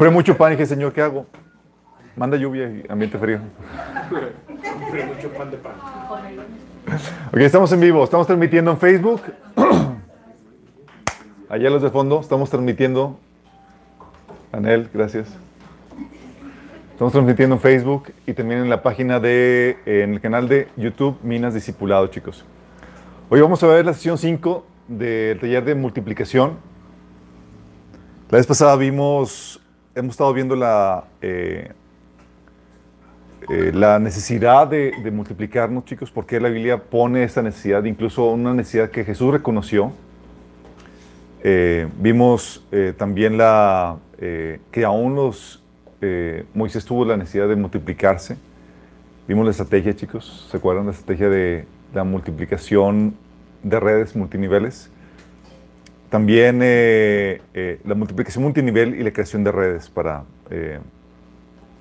Compré mucho pan y dije, Señor, ¿qué hago? Manda lluvia y ambiente frío. Compré mucho pan de pan. Ok, estamos en vivo, estamos transmitiendo en Facebook. Allá los de fondo, estamos transmitiendo. Anel, gracias. Estamos transmitiendo en Facebook y también en la página de, en el canal de YouTube Minas Discipulado, chicos. Hoy vamos a ver la sesión 5 del taller de multiplicación. La vez pasada vimos, hemos estado viendo la, eh, eh, la necesidad de, multiplicarnos, chicos, porque la Biblia pone esta necesidad, incluso una necesidad que Jesús reconoció. Eh, vimos también la, que aún los, Moisés tuvo la necesidad de multiplicarse. Vimos la estrategia, chicos. ¿Se acuerdan la estrategia de la multiplicación de redes multiniveles? También eh, eh, la multiplicación multinivel y la creación de redes para, eh,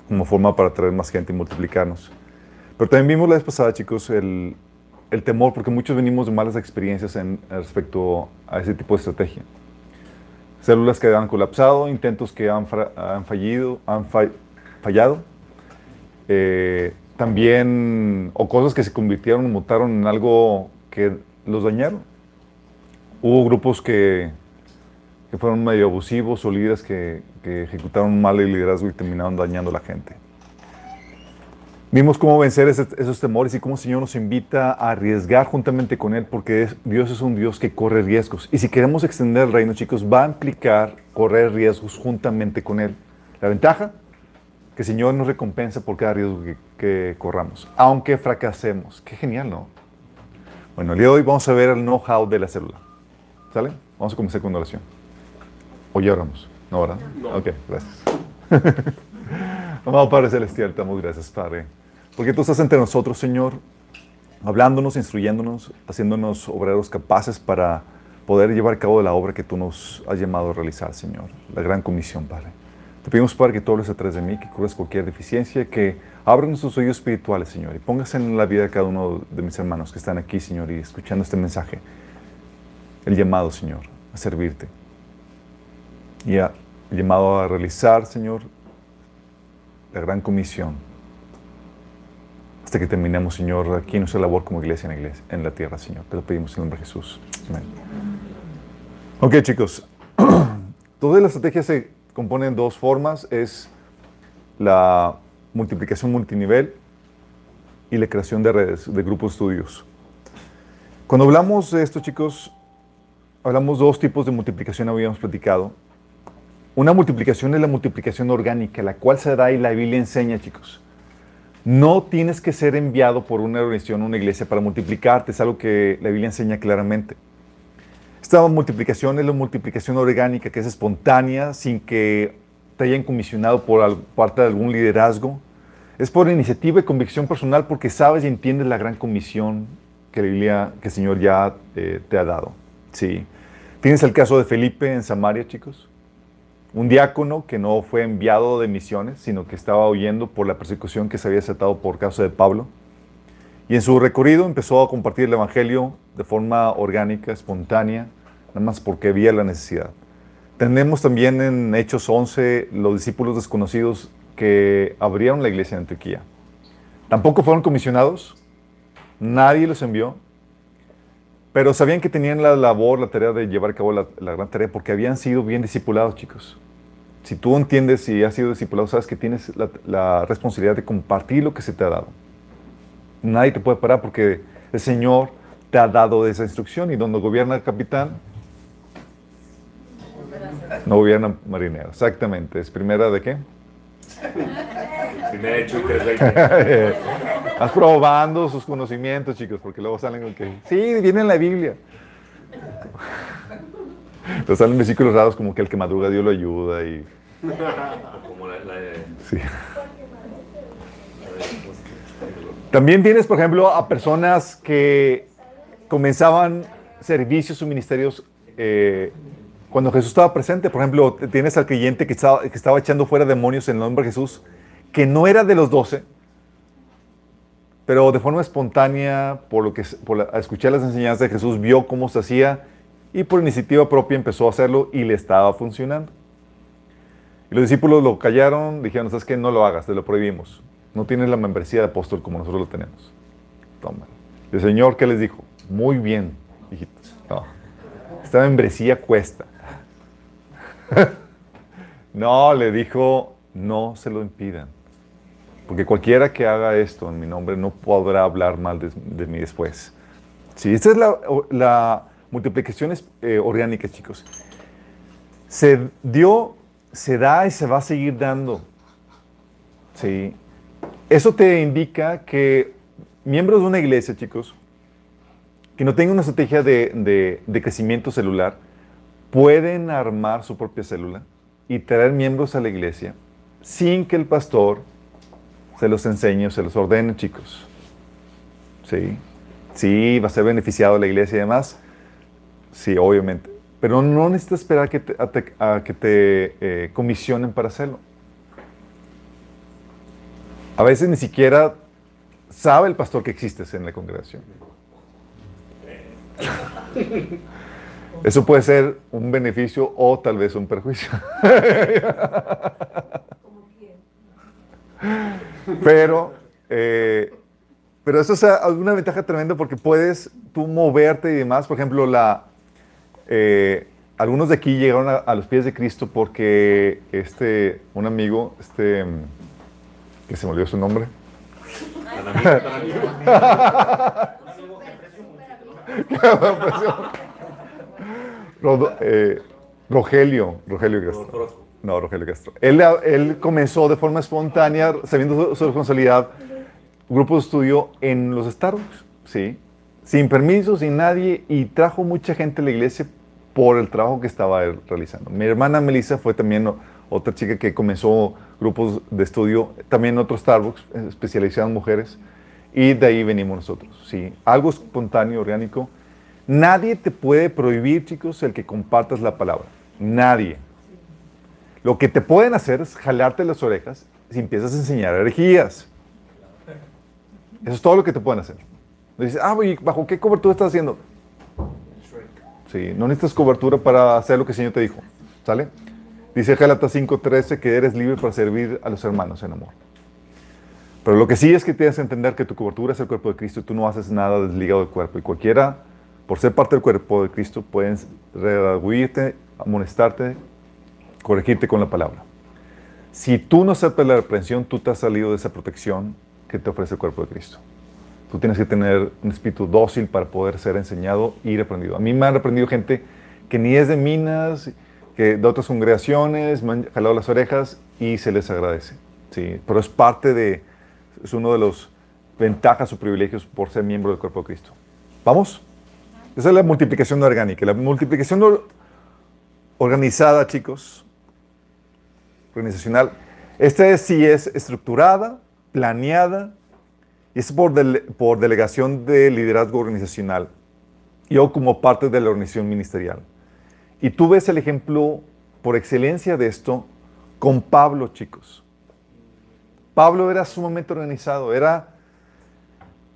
como forma para atraer más gente y multiplicarnos. Pero también vimos la vez pasada, chicos, el, el temor, porque muchos venimos de malas experiencias en, respecto a ese tipo de estrategia. Células que han colapsado, intentos que han, han fallido, han fa- fallado. Eh, también, o cosas que se convirtieron, mutaron en algo que los dañaron. Hubo grupos que, que fueron medio abusivos o líderes que, que ejecutaron mal el liderazgo y terminaron dañando a la gente. Vimos cómo vencer ese- esos temores y cómo el Señor nos invita a arriesgar juntamente con Él, porque es- Dios es un Dios que corre riesgos. Y si queremos extender el reino, chicos, va a implicar correr riesgos juntamente con Él. La ventaja, que el Señor nos recompensa por cada riesgo que, que corramos, aunque fracasemos. Qué genial, ¿no? Bueno, el día de hoy vamos a ver el know-how de la célula. ¿Sale? Vamos a comenzar con una oración. O ya oramos. ¿No, verdad? No. Ok, gracias. Amado Padre Celestial, te damos gracias, Padre. Porque tú estás entre nosotros, Señor, hablándonos, instruyéndonos, haciéndonos obreros capaces para poder llevar a cabo la obra que tú nos has llamado a realizar, Señor. La gran comisión, Padre. Te pedimos, Padre, que tú hables atrás de mí, que cures cualquier deficiencia, que abras nuestros oídos espirituales, Señor, y pongas en la vida de cada uno de mis hermanos que están aquí, Señor, y escuchando este mensaje, el llamado, Señor, a servirte. Y a- el llamado a realizar, Señor, la gran comisión. Hasta que terminemos, Señor, aquí nuestra labor como iglesia en la, iglesia, en la tierra, Señor. Te lo pedimos en el nombre de Jesús. Amén. Ok, chicos. Toda la estrategia se compone en dos formas. Es la multiplicación multinivel y la creación de redes, de grupos de estudios. Cuando hablamos de esto, chicos, hablamos dos tipos de multiplicación, habíamos platicado. Una multiplicación es la multiplicación orgánica, la cual se da y la Biblia enseña, chicos. No tienes que ser enviado por una organización, una iglesia para multiplicarte, es algo que la Biblia enseña claramente. Esta multiplicación es la multiplicación orgánica, que es espontánea, sin que te hayan comisionado por parte de algún liderazgo. Es por iniciativa y convicción personal porque sabes y entiendes la gran comisión que la Biblia, que el Señor ya eh, te ha dado. Sí. Tienes el caso de Felipe en Samaria, chicos un diácono que no fue enviado de misiones, sino que estaba huyendo por la persecución que se había desatado por causa de Pablo. Y en su recorrido empezó a compartir el Evangelio de forma orgánica, espontánea, nada más porque había la necesidad. Tenemos también en Hechos 11 los discípulos desconocidos que abrieron la iglesia en Antioquía. Tampoco fueron comisionados, nadie los envió, pero sabían que tenían la labor, la tarea de llevar a cabo la, gran tarea porque habían sido bien discipulados, chicos. Si tú entiendes y has sido discipulado, sabes que tienes la, responsabilidad de compartir lo que se te ha dado. Nadie te puede parar porque el Señor te ha dado esa instrucción y donde gobierna el capitán, no gobierna marinero. Exactamente. ¿Es primera de qué? Primera de hecho y 320. Estás probando sus conocimientos, chicos, porque luego salen con que, sí, viene en la Biblia. Entonces salen versículos raros como que el que madruga Dios lo ayuda y... Como la, la. Sí. También tienes, por ejemplo, a personas que comenzaban servicios o ministerios eh, cuando Jesús estaba presente. Por ejemplo, tienes al creyente que estaba, que estaba echando fuera demonios en el nombre de Jesús, que no era de los doce, pero de forma espontánea, por lo que por la- a escuchar las enseñanzas de Jesús, vio cómo se hacía y por iniciativa propia empezó a hacerlo y le estaba funcionando. Y los discípulos lo callaron, dijeron, ¿sabes qué? No lo hagas, te lo prohibimos. No tienes la membresía de apóstol como nosotros lo tenemos. Toma. El Señor, ¿qué les dijo? Muy bien, hijitos. No. Esta membresía cuesta. no, le dijo, no se lo impidan. Porque cualquiera que haga esto en mi nombre no podrá hablar mal de, mí después. Sí, esta es la, multiplicación eh, orgánica, chicos. Se dio, se da y se va a seguir dando. Sí. Eso te indica que miembros de una iglesia, chicos, que no tengan una estrategia de, de crecimiento celular, pueden armar su propia célula y traer miembros a la iglesia sin que el pastor se los enseñe se los ordene, chicos. Sí, sí, va a ser beneficiado la iglesia y demás. Sí, obviamente. Pero no necesitas esperar que a, que te eh, comisionen para hacerlo. A veces ni siquiera sabe el pastor que existes en la congregación. Eso puede ser un beneficio o tal vez un perjuicio. pero, eh, pero eso es una ventaja tremenda porque puedes tú moverte y demás. Por ejemplo, la, eh, algunos de aquí llegaron a, los pies de Cristo porque este, un amigo, este, que se me olvidó su nombre. Eh, Rogelio, Rogelio Castro. No, Rogelio Castro. Él, él comenzó de forma espontánea, sabiendo su, responsabilidad, un grupo de estudio en los Starbucks, ¿sí? Sin permiso, sin nadie, y trajo mucha gente a la iglesia por el trabajo que estaba realizando. Mi hermana Melissa fue también otra chica que comenzó grupos de estudio, también en otro Starbucks, especializado en mujeres, y de ahí venimos nosotros, ¿sí? Algo espontáneo, orgánico. Nadie te puede prohibir, chicos, el que compartas la palabra. Nadie. Lo que te pueden hacer es jalarte las orejas si empiezas a enseñar herejías. Eso es todo lo que te pueden hacer. Dices, ah, ¿bajo qué cobertura estás haciendo? Sí, no necesitas cobertura para hacer lo que el Señor te dijo. ¿Sale? Dice Gálatas 5:13 que eres libre para servir a los hermanos en amor. Pero lo que sí es que tienes que entender que tu cobertura es el cuerpo de Cristo y tú no haces nada desligado del cuerpo. Y cualquiera, por ser parte del cuerpo de Cristo, pueden redarguirte, amonestarte, corregirte con la palabra. Si tú no aceptas la reprensión, tú te has salido de esa protección que te ofrece el cuerpo de Cristo. Tú tienes que tener un espíritu dócil para poder ser enseñado y reprendido. A mí me han reprendido gente que ni es de minas, que de otras congregaciones, me han jalado las orejas y se les agradece. Sí, pero es parte de, es uno de los ventajas o privilegios por ser miembro del cuerpo de Cristo. ¿Vamos? Esa es la multiplicación orgánica. La multiplicación organizada, chicos, organizacional. Esta sí es estructurada, planeada, y es por, por delegación de liderazgo organizacional. Yo como parte de la organización ministerial. Y tú ves el ejemplo por excelencia de esto con Pablo, chicos. Pablo era sumamente organizado, era...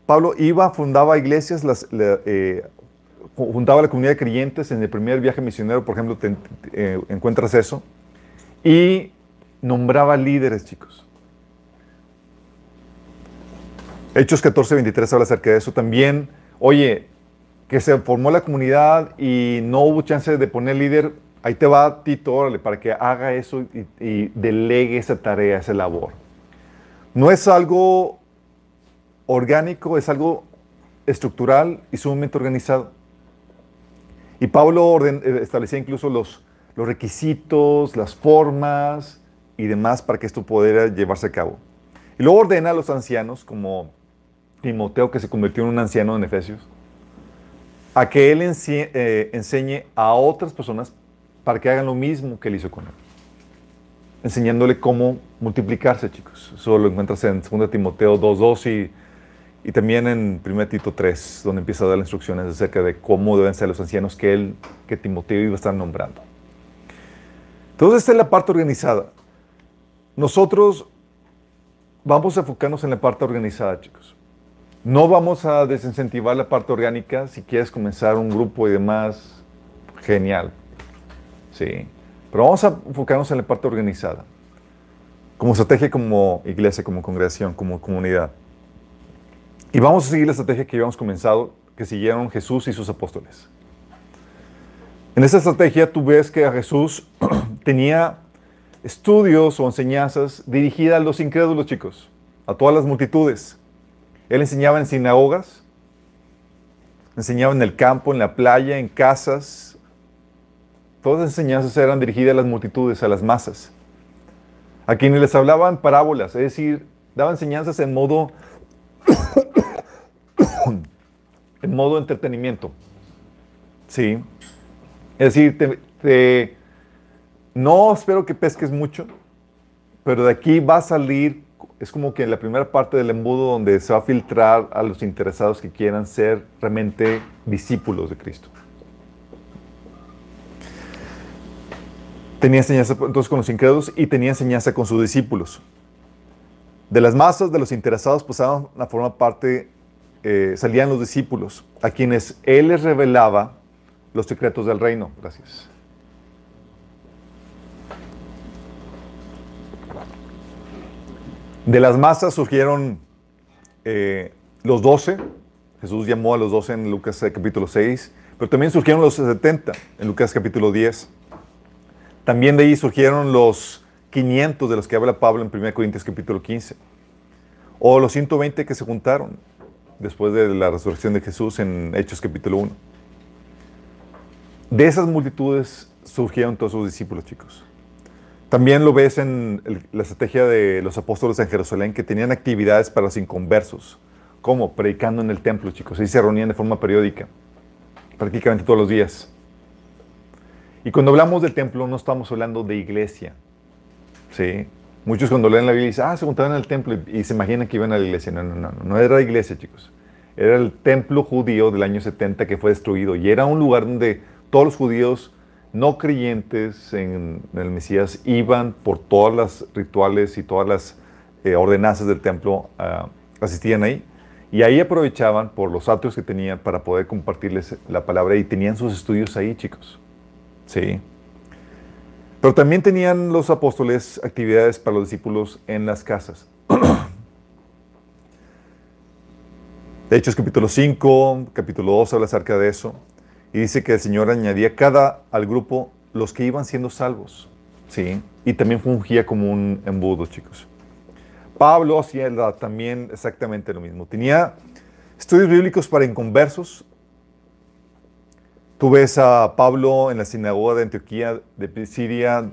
Pablo iba, fundaba iglesias, las, eh, juntaba la comunidad de creyentes en el primer viaje misionero, por ejemplo, te, eh, encuentras eso. Y nombraba líderes, chicos. Hechos 14, 23 habla acerca de eso también. Oye, que se formó la comunidad y no hubo chance de poner líder, ahí te va Tito, órale, para que haga eso y, delegue esa tarea, esa labor. No es algo orgánico, es algo estructural y sumamente organizado. Y Pablo eh, establecía incluso los, los requisitos, las formas, y demás para que esto pudiera llevarse a cabo. Y luego ordena a los ancianos, como Timoteo, que se convirtió en un anciano en Efesios, a que él eh, enseñe a otras personas para que hagan lo mismo que él hizo con él. Enseñándole cómo multiplicarse, chicos. Eso lo encuentras en 2 Timoteo 2.2 y, y también en 1 Tito 3, donde empieza a dar instrucciones acerca de cómo deben ser los ancianos que él, que Timoteo iba a estar nombrando. Entonces, esta es la parte organizada. Nosotros vamos a enfocarnos en la parte organizada, chicos. No vamos a desincentivar la parte orgánica. Si quieres comenzar un grupo y demás, genial. Sí. Pero vamos a enfocarnos en la parte organizada, como estrategia, como iglesia, como congregación, como comunidad. Y vamos a seguir la estrategia que habíamos comenzado, que siguieron Jesús y sus apóstoles. En esta estrategia tú ves que a Jesús tenía estudios o enseñanzas dirigidas a los incrédulos, chicos, a todas las multitudes. Él enseñaba en sinagogas, enseñaba en el campo, en la playa, en casas. Todas las enseñanzas eran dirigidas a las multitudes, a las masas. A quienes les hablaban parábolas, es decir, daba enseñanzas en modo en modo entretenimiento. Sí. Es decir, te, no espero que pesques mucho, pero de aquí va a salir, es como que en la primera parte del embudo donde se va a filtrar a los interesados que quieran ser realmente discípulos de Cristo. Tenía enseñanza entonces con los incrédulos y tenía enseñanza con sus discípulos. De las masas, de los interesados, pasaban a formar parte, eh, salían los discípulos, a quienes Él les revelaba los secretos del reino. Gracias. De las masas surgieron eh, los doce. Jesús llamó a los doce en Lucas eh, capítulo 6. Pero también surgieron los 70 en Lucas capítulo 10. También de ahí surgieron los 500 de los que habla Pablo en 1 Corintios capítulo 15. O los 120 que se juntaron después de la resurrección de Jesús en Hechos capítulo 1. De esas multitudes surgieron todos sus discípulos, chicos. También lo ves en la estrategia de los apóstoles en Jerusalén, que tenían actividades para los inconversos, como predicando en el templo, chicos. Ahí se reunían de forma periódica, prácticamente todos los días. Y cuando hablamos del templo, no estamos hablando de iglesia. ¿sí? Muchos cuando leen la Biblia dicen, ah, se juntaban el templo y, se imaginan que iban a la iglesia. No, no, no, no, no era iglesia, chicos. Era el templo judío del año 70 que fue destruido y era un lugar donde todos los judíos no creyentes en, el Mesías iban por todas las rituales y todas las eh, ordenanzas del templo, ah, asistían ahí. Y ahí aprovechaban por los atrios que tenían para poder compartirles la palabra y tenían sus estudios ahí, chicos. Sí. Pero también tenían los apóstoles actividades para los discípulos en las casas. Hechos capítulo 5, capítulo 2 habla acerca de eso. Y dice que el Señor añadía cada al grupo los que iban siendo salvos. ¿sí? Y también fungía como un embudo, chicos. Pablo hacía también exactamente lo mismo. Tenía estudios bíblicos para inconversos. Tú ves a Pablo en la sinagoga de Antioquía de Siria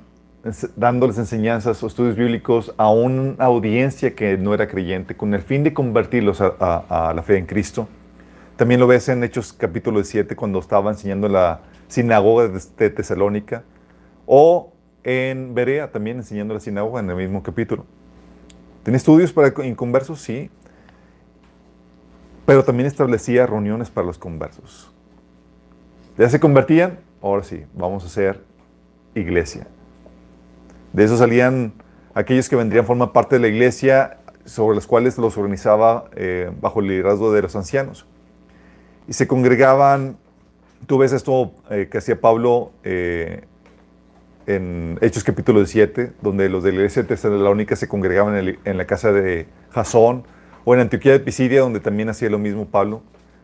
dándoles enseñanzas o estudios bíblicos a una audiencia que no era creyente con el fin de convertirlos a la fe en Cristo. También lo ves en Hechos capítulo 7 cuando estaba enseñando en la sinagoga de Tesalónica. O en Berea también enseñando la sinagoga en el mismo capítulo. ¿Tiene estudios para inconversos? Sí. Pero también establecía reuniones para los conversos. ¿Ya se convertían? Ahora sí, vamos a hacer iglesia. De eso salían aquellos que vendrían a formar parte de la iglesia, sobre los cuales los organizaba eh, bajo el liderazgo de los ancianos y se congregaban, tú ves esto eh, que hacía Pablo eh, en Hechos capítulo 7, donde los de la iglesia tesalónica se congregaban en, la casa de Jasón, o en Antioquía de Pisidia, donde también hacía lo mismo Pablo,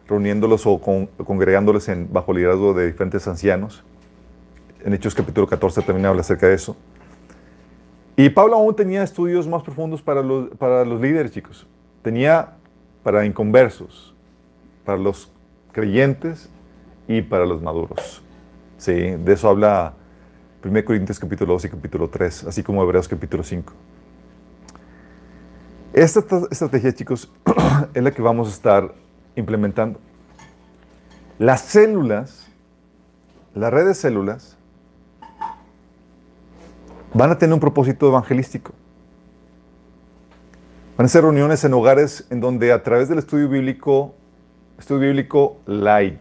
reuniéndolos o congregándolos en, bajo el liderazgo de diferentes ancianos. En Hechos capítulo 14 también habla acerca de eso. Y Pablo aún tenía estudios más profundos para los, para los líderes, chicos. Tenía para inconversos, para los creyentes y para los maduros. Sí, de eso habla 1 Corintios capítulo 2 y capítulo 3, así como Hebreos capítulo 5. Esta estrategia, chicos, es la que vamos a estar implementando. Las células, la red de células, van a tener un propósito evangelístico. Van a ser reuniones en hogares en donde a través del estudio bíblico estudio bíblico light.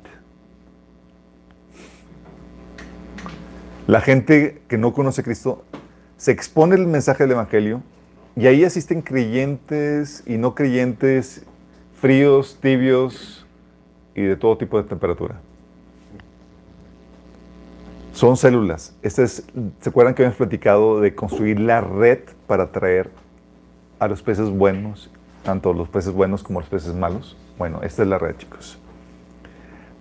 La gente que no conoce a Cristo se expone el mensaje del Evangelio y ahí asisten creyentes y no creyentes, fríos, tibios y de todo tipo de temperatura. Son células. Este es, ¿Se acuerdan que habíamos platicado de construir la red para atraer a los peces buenos, tanto los peces buenos como los peces malos? Bueno, esta es la red, chicos.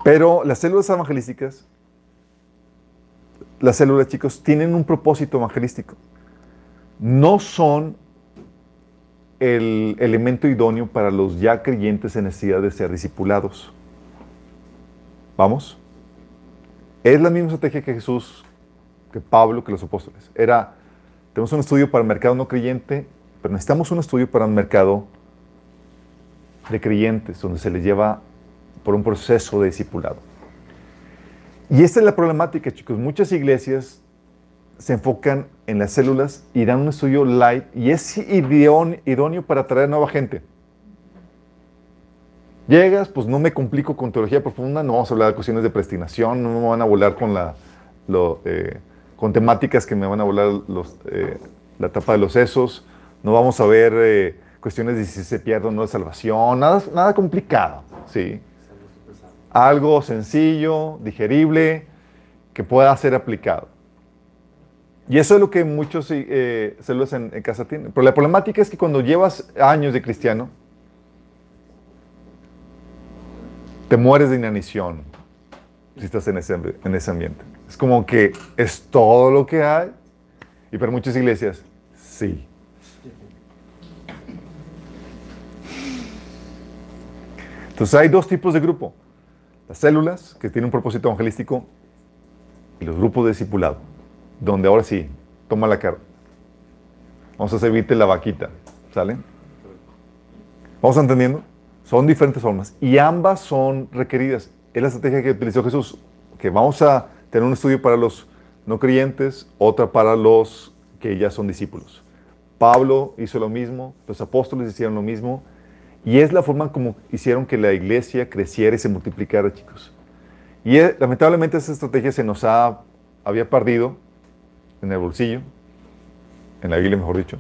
Pero las células evangelísticas, las células, chicos, tienen un propósito evangelístico. No son el elemento idóneo para los ya creyentes en necesidad de ser discipulados. ¿Vamos? Es la misma estrategia que Jesús, que Pablo, que los apóstoles. Era, tenemos un estudio para el mercado no creyente, pero necesitamos un estudio para un mercado de creyentes, donde se les lleva por un proceso de discipulado. Y esta es la problemática, chicos. Muchas iglesias se enfocan en las células y dan un estudio light y es idóneo para atraer nueva gente. Llegas, pues no me complico con teología profunda, no vamos a hablar de cuestiones de predestinación, no me van a volar con, la, eh, con temáticas que me van a volar los, eh, la tapa de los sesos, no vamos a ver eh, cuestiones de si se pierde o no la salvación, nada, nada complicado, ¿sí? Algo sencillo, digerible, que pueda ser aplicado. Y eso es lo que muchos eh, células en, casa tienen. Pero la problemática es que cuando llevas años de cristiano, te mueres de inanición si estás en ese, en ese ambiente. Es como que es todo lo que hay. Y para muchas iglesias, sí. Entonces hay dos tipos de grupo. Las células, que tienen un propósito evangelístico, y los grupos de discipulado donde ahora sí, toma la cara. Vamos a servirte la vaquita, ¿sale? ¿Vamos entendiendo? Son diferentes formas y ambas son requeridas. Es la estrategia que utilizó Jesús, que vamos a tener un estudio para los no creyentes, otra para los que ya son discípulos. Pablo hizo lo mismo, los apóstoles hicieron lo mismo, y es la forma como hicieron que la iglesia creciera y se multiplicara, chicos. Y lamentablemente esa estrategia se nos ha, había perdido en el bolsillo, en la Biblia mejor dicho.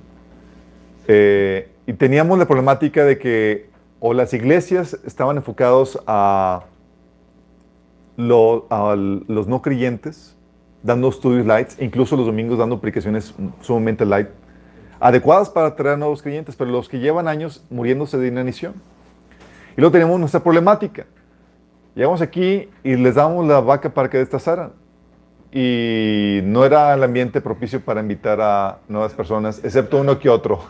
Eh, y teníamos la problemática de que o las iglesias estaban enfocados a, a los no creyentes, dando estudios lights, incluso los domingos dando aplicaciones sumamente light, adecuadas para atraer nuevos creyentes, pero los que llevan años muriéndose de inanición. Y luego tenemos nuestra problemática. Llegamos aquí y les damos la vaca para que destazaran y no era el ambiente propicio para invitar a nuevas personas, excepto uno que otro.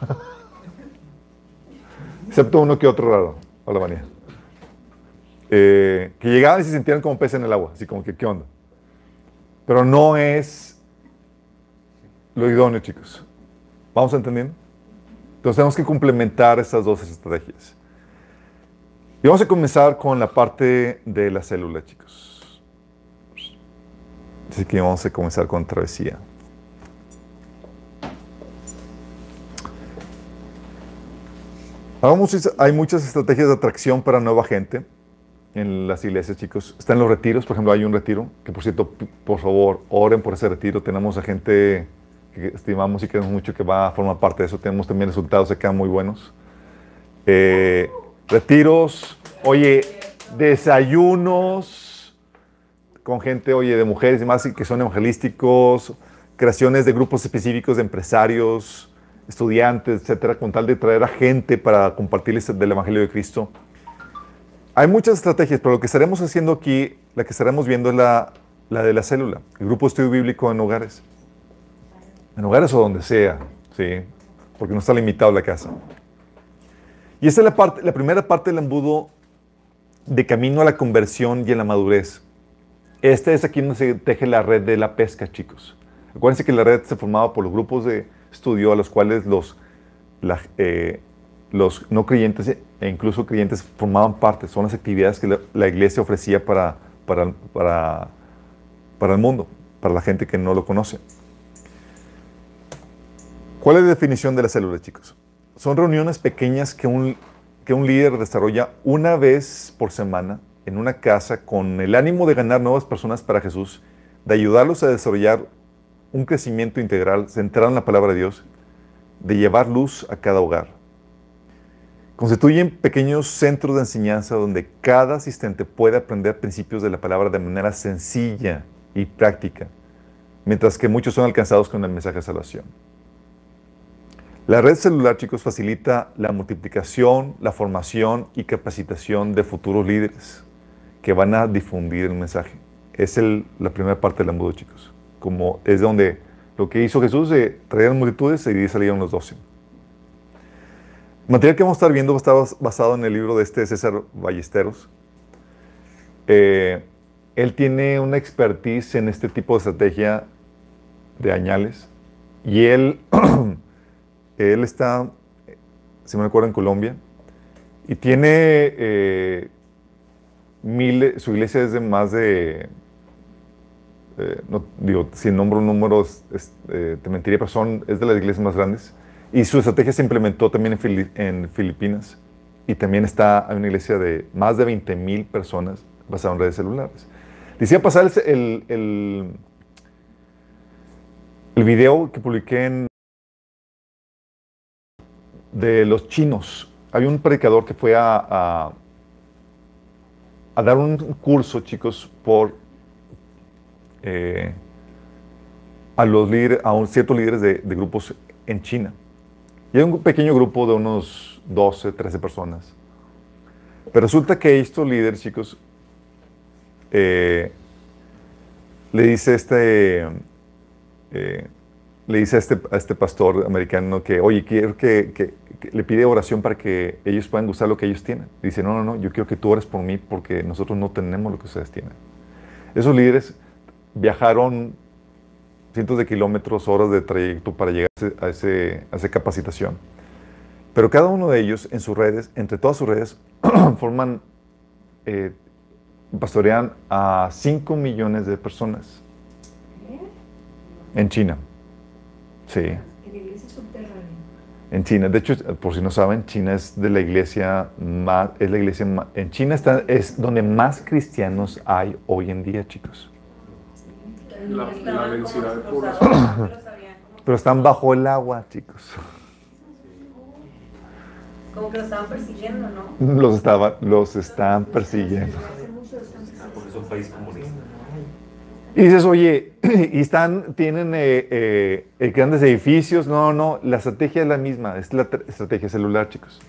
excepto uno que otro raro. Hola, María. Eh, que llegaban y se sentían como peces en el agua, así como que, ¿qué onda? Pero no es lo idóneo, chicos. ¿Vamos entendiendo? Entonces tenemos que complementar estas dos estrategias. Y vamos a comenzar con la parte de la célula, chicos. Así que vamos a comenzar con travesía. Hay muchas estrategias de atracción para nueva gente en las iglesias, chicos. Están los retiros, por ejemplo, hay un retiro, que por cierto, por favor, oren por ese retiro. Tenemos a gente que estimamos y queremos mucho que va a formar parte de eso. Tenemos también resultados quedan muy buenos. Eh, retiros, oye, desayunos, con gente, oye, de mujeres y más que son evangelísticos, creaciones de grupos específicos de empresarios, estudiantes, etcétera, con tal de traer a gente para compartirles del Evangelio de Cristo. Hay muchas estrategias, pero lo que estaremos haciendo aquí, la que estaremos viendo es la, la de la célula, el grupo de estudio bíblico en hogares. En hogares o donde sea, ¿sí? Porque no está limitado la casa. Y esta es la, parte, la primera parte del embudo de camino a la conversión y a la madurez. Este es aquí donde se teje la red de la pesca, chicos. Acuérdense que la red se formaba por los grupos de estudio a los cuales los, eh, no creyentes e incluso creyentes formaban parte. Son las actividades que la, iglesia ofrecía para, para, para, para el mundo, para la gente que no lo conoce. ¿Cuál es la definición de la célula, chicos? Son reuniones pequeñas que un, que un líder desarrolla una vez por semana en una casa con el ánimo de ganar nuevas personas para Jesús, de ayudarlos a desarrollar un crecimiento integral centrado en la palabra de Dios, de llevar luz a cada hogar. Constituyen pequeños centros de enseñanza donde cada asistente puede aprender principios de la palabra de manera sencilla y práctica, mientras que muchos son alcanzados con el mensaje de salvación. La red celular, chicos, facilita la multiplicación, la formación y capacitación de futuros líderes que van a difundir el mensaje. Es el, la primera parte del embudo, chicos. Como es donde lo que hizo Jesús de traer multitudes y salieron los doce. El material que vamos a estar viendo está basado en el libro de este César Ballesteros. Eh, él tiene una expertise en este tipo de estrategia de añales y él Él está, si me recuerdo, en Colombia y tiene eh, su iglesia es de más de, eh, no, digo, si nombro números, eh, te mentiría, pero son, es de las iglesias más grandes. Y su estrategia se implementó también en, Filipinas. Y también está, hay una iglesia de más de 20 mil personas basada en redes celulares. Decía pasar el, el, el video que publiqué en de los chinos. Había un predicador que fue a, a, dar un curso, chicos, por eh, a los líderes, a un, ciertos líderes de, grupos en China. Y hay un pequeño grupo de unos 12, 13 personas. Pero resulta que estos líderes, chicos, eh, le dice este, eh, le dice a este, a este pastor americano que, oye, quiero que, le pide oración para que ellos puedan gustar lo que ellos tienen. dice, no, no, no, yo quiero que tú ores por mí porque nosotros no tenemos lo que ustedes tienen. Esos líderes viajaron cientos de kilómetros, horas de trayecto para llegar a, ese, a esa capacitación. Pero cada uno de ellos en sus redes, entre todas sus redes, forman, eh, pastorean a 5 millones de personas en China. Sí. En la iglesia subterránea. En China, de hecho, por si no saben, China es de la iglesia más, es la iglesia más, en China está, es donde más cristianos hay hoy en día, chicos. La, densidad de población. Pero están bajo el agua, chicos. Como que los estaban persiguiendo, ¿no? Los, estaba, los están persiguiendo. Porque es un país comunista. Y dices, oye, y están, tienen eh, eh, grandes edificios. No, no, la estrategia es la misma, es la estrategia celular, chicos.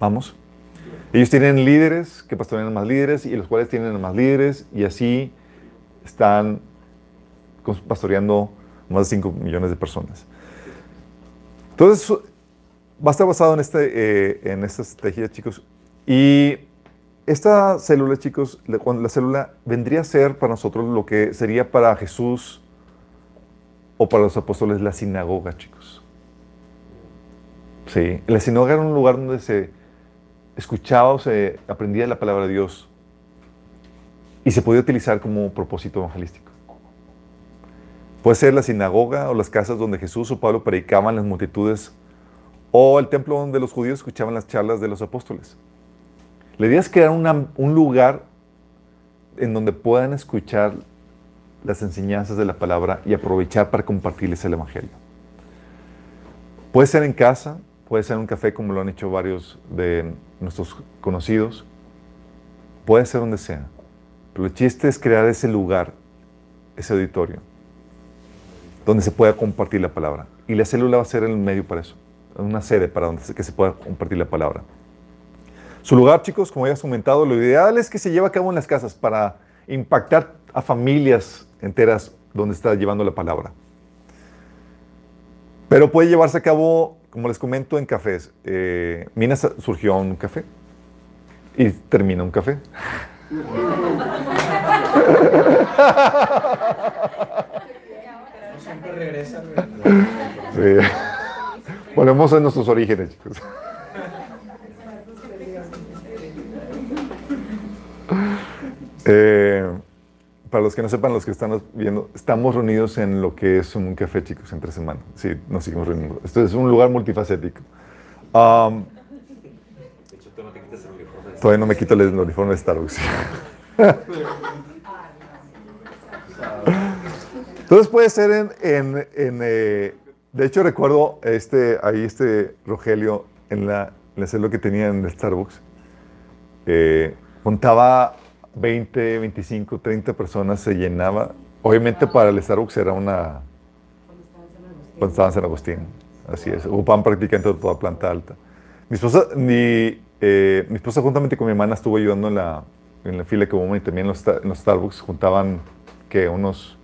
Vamos. Ellos tienen líderes que pastorean más líderes y los cuales tienen más líderes y así están pastoreando más de 5 millones de personas. Entonces, va a estar basado en, este, eh, en esta estrategia, chicos. Y esta célula, chicos, la célula vendría a ser para nosotros lo que sería para Jesús o para los apóstoles la sinagoga, chicos. Sí, la sinagoga era un lugar donde se escuchaba o se aprendía la palabra de Dios y se podía utilizar como propósito evangelístico. Puede ser la sinagoga o las casas donde Jesús o Pablo predicaban las multitudes o el templo donde los judíos escuchaban las charlas de los apóstoles. La idea es crear un lugar en donde puedan escuchar las enseñanzas de la palabra y aprovechar para compartirles el Evangelio. Puede ser en casa, puede ser en un café como lo han hecho varios de nuestros conocidos, puede ser donde sea. Pero el chiste es crear ese lugar, ese auditorio, donde se pueda compartir la palabra. Y la célula va a ser el medio para eso, una sede para donde que se pueda compartir la palabra. Su lugar, chicos, como ya has comentado, lo ideal es que se lleve a cabo en las casas para impactar a familias enteras donde está llevando la palabra. Pero puede llevarse a cabo, como les comento, en cafés. Eh, Minas surgió un café y termina un café. siempre regresa. Sí. Volvemos a nuestros orígenes, chicos. Eh, para los que no sepan, los que están viendo, estamos reunidos en lo que es un café, chicos, entre semana. Sí, nos seguimos reuniendo. Esto es un lugar multifacético. Um, todavía no me quito el uniforme de Starbucks. Entonces puede ser en, en, en eh, de hecho recuerdo este, ahí este Rogelio en la, en la celda que tenía en el Starbucks, eh, contaba 20, 25, 30 personas se llenaba Obviamente para el Starbucks era una... Cuando estaba en San Agustín. Así es. Ocupaban prácticamente toda planta alta. Mi esposa, mi, eh, mi esposa juntamente con mi hermana estuvo ayudando en la, en la fila que hubo y también en los, en los Starbucks juntaban que unos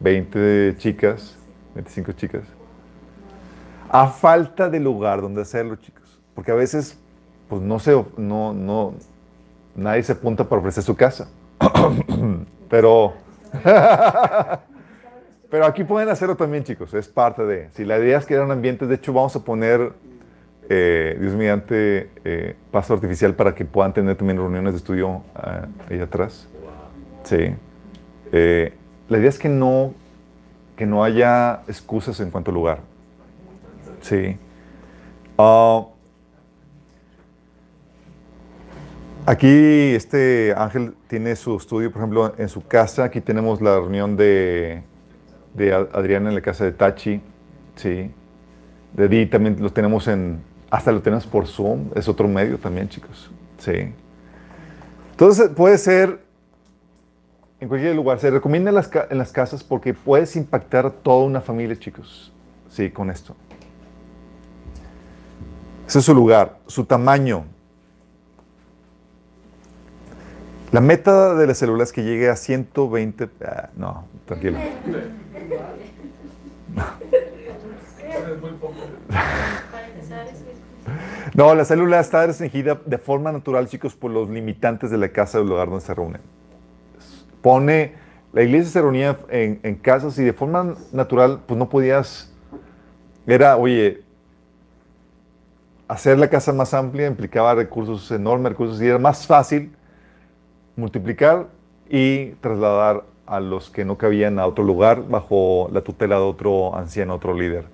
20 chicas, 25 chicas. A falta de lugar donde hacerlo, chicos. Porque a veces, pues no sé, no, no, nadie se apunta para ofrecer su casa. Pero, pero aquí pueden hacerlo también, chicos. Es parte de. Si la idea es que un ambiente, de hecho, vamos a poner, eh, Dios eh, paso artificial para que puedan tener también reuniones de estudio ah, ahí atrás. Sí. Eh, la idea es que no, que no haya excusas en cuanto lugar. Sí. Ah, aquí este Ángel tiene su estudio, por ejemplo, en su casa. Aquí tenemos la reunión de, Adriana en la casa de Tachi. Sí. De Di también lo tenemos en, hasta lo tenemos por Zoom. Es otro medio también, chicos. Sí. Entonces puede ser en cualquier lugar. Se recomienda en las, en las casas porque puedes impactar a toda una familia, chicos. Sí, con esto. Ese es su lugar, su tamaño. La meta de la célula es que llegue a 120. Ah, no, tranquilo. No, la célula está restringida de forma natural, chicos, por los limitantes de la casa del lugar donde se reúnen. Pone, la iglesia se reunía en, en casas y de forma natural, pues no podías, era, oye, hacer la casa más amplia implicaba recursos, enormes recursos, y era más fácil multiplicar y trasladar a los que no cabían a otro lugar bajo la tutela de otro anciano, otro líder.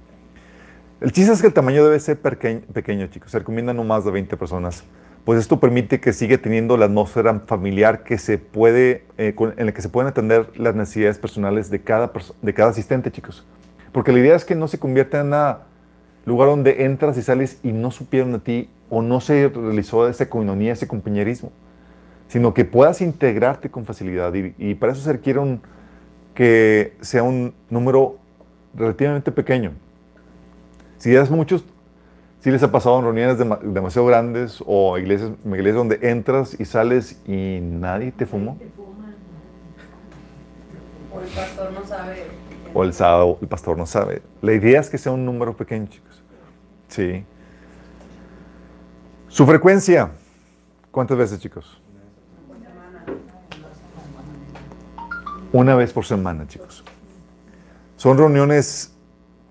El chiste es que el tamaño debe ser pequeño, chicos. Se recomienda no más de 20 personas, pues esto permite que siga teniendo la atmósfera familiar que se puede, eh, en la que se pueden atender las necesidades personales de cada, de cada asistente, chicos. Porque la idea es que no se convierta en una lugar donde entras y sales y no supieron de ti o no se realizó esa coinonía, ese compañerismo, sino que puedas integrarte con facilidad y, para eso se requiere que sea un número relativamente pequeño. Si es muchos, si les ha pasado en reuniones demasiado grandes o iglesias, iglesias donde entras y sales y nadie te fumó. O el pastor no sabe. O el, sábado, el pastor no sabe. La idea es que sea un número pequeño, chicos. Sí. Su frecuencia. ¿Cuántas veces, chicos? Una vez por semana, chicos. Son reuniones,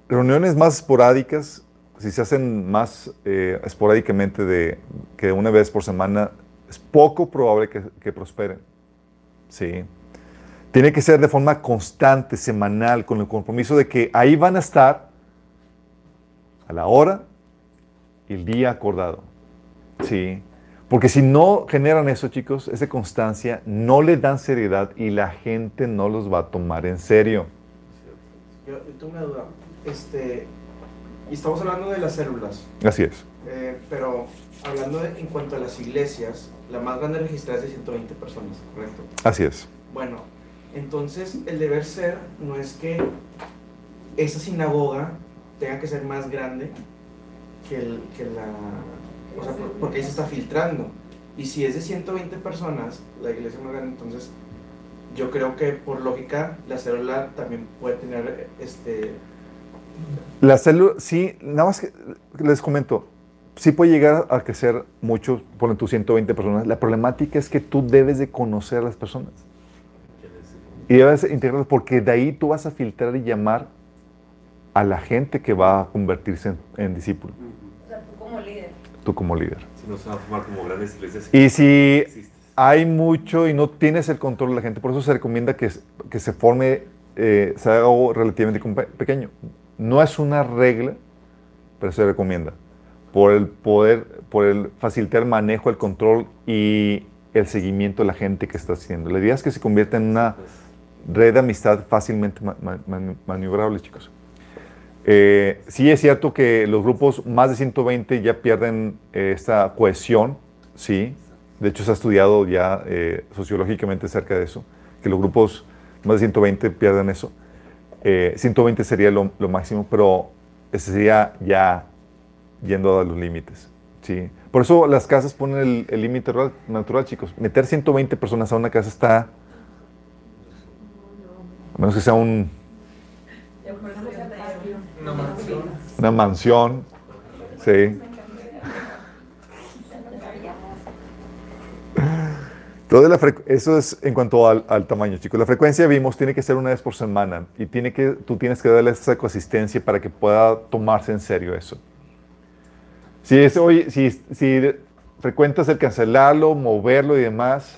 reuniones más esporádicas. Si se hacen más eh, esporádicamente de que una vez por semana, es poco probable que, que prosperen. Sí. Tiene que ser de forma constante, semanal, con el compromiso de que ahí van a estar a la hora el día acordado. Sí. Porque si no generan eso, chicos, esa constancia, no le dan seriedad y la gente no los va a tomar en serio. Yo, tengo una duda. Este, y estamos hablando de las células. Así es. Eh, pero hablando en cuanto a las iglesias, la más grande registrada es de 120 personas, ¿correcto? Así es. Bueno, entonces el deber ser no es que esa sinagoga tenga que ser más grande que, la... O sea, porque ahí se está filtrando. Y si es de 120 personas, la iglesia más grande, entonces yo creo que por lógica la célula también puede tener este... La célula, sí, nada más que les comento, sí puede llegar a crecer mucho, por tus 120 personas. La problemática es que tú debes de conocer a las personas. Y debes integrarlas porque de ahí tú vas a filtrar y llamar a la gente que va a convertirse en, discípulo. O sea, tú como líder. Tú como líder. Si no se van a formar como grandes iglesias. Y si hay mucho y no tienes el control de la gente, por eso se recomienda que, que se forme, eh, se haga algo relativamente pequeño. No es una regla, pero se recomienda. Por el poder, por el facilitar el manejo, el control y el seguimiento de la gente que está haciendo. La idea es que se convierta en una red de amistad fácilmente maniobrable, chicos. Eh, sí es cierto que los grupos más de 120 ya pierden eh, esta cohesión, sí. De hecho, se ha estudiado ya eh, sociológicamente acerca de eso, que los grupos más de 120 pierden eso. Eh, 120 sería lo, lo máximo, pero ese sería ya yendo a los límites. ¿sí? Por eso las casas ponen el límite natural, chicos. Meter 120 personas a una casa está... A menos que sea un, Ya por eso ya te- Una mansión. Una mansión. Sí. Todo la eso es en cuanto al, tamaño, chicos. La frecuencia, vimos, tiene que ser una vez por semana y tiene que, tú tienes que darle esa coasistencia para que pueda tomarse en serio eso. Si, es, si frecuentas el cancelarlo, moverlo y demás,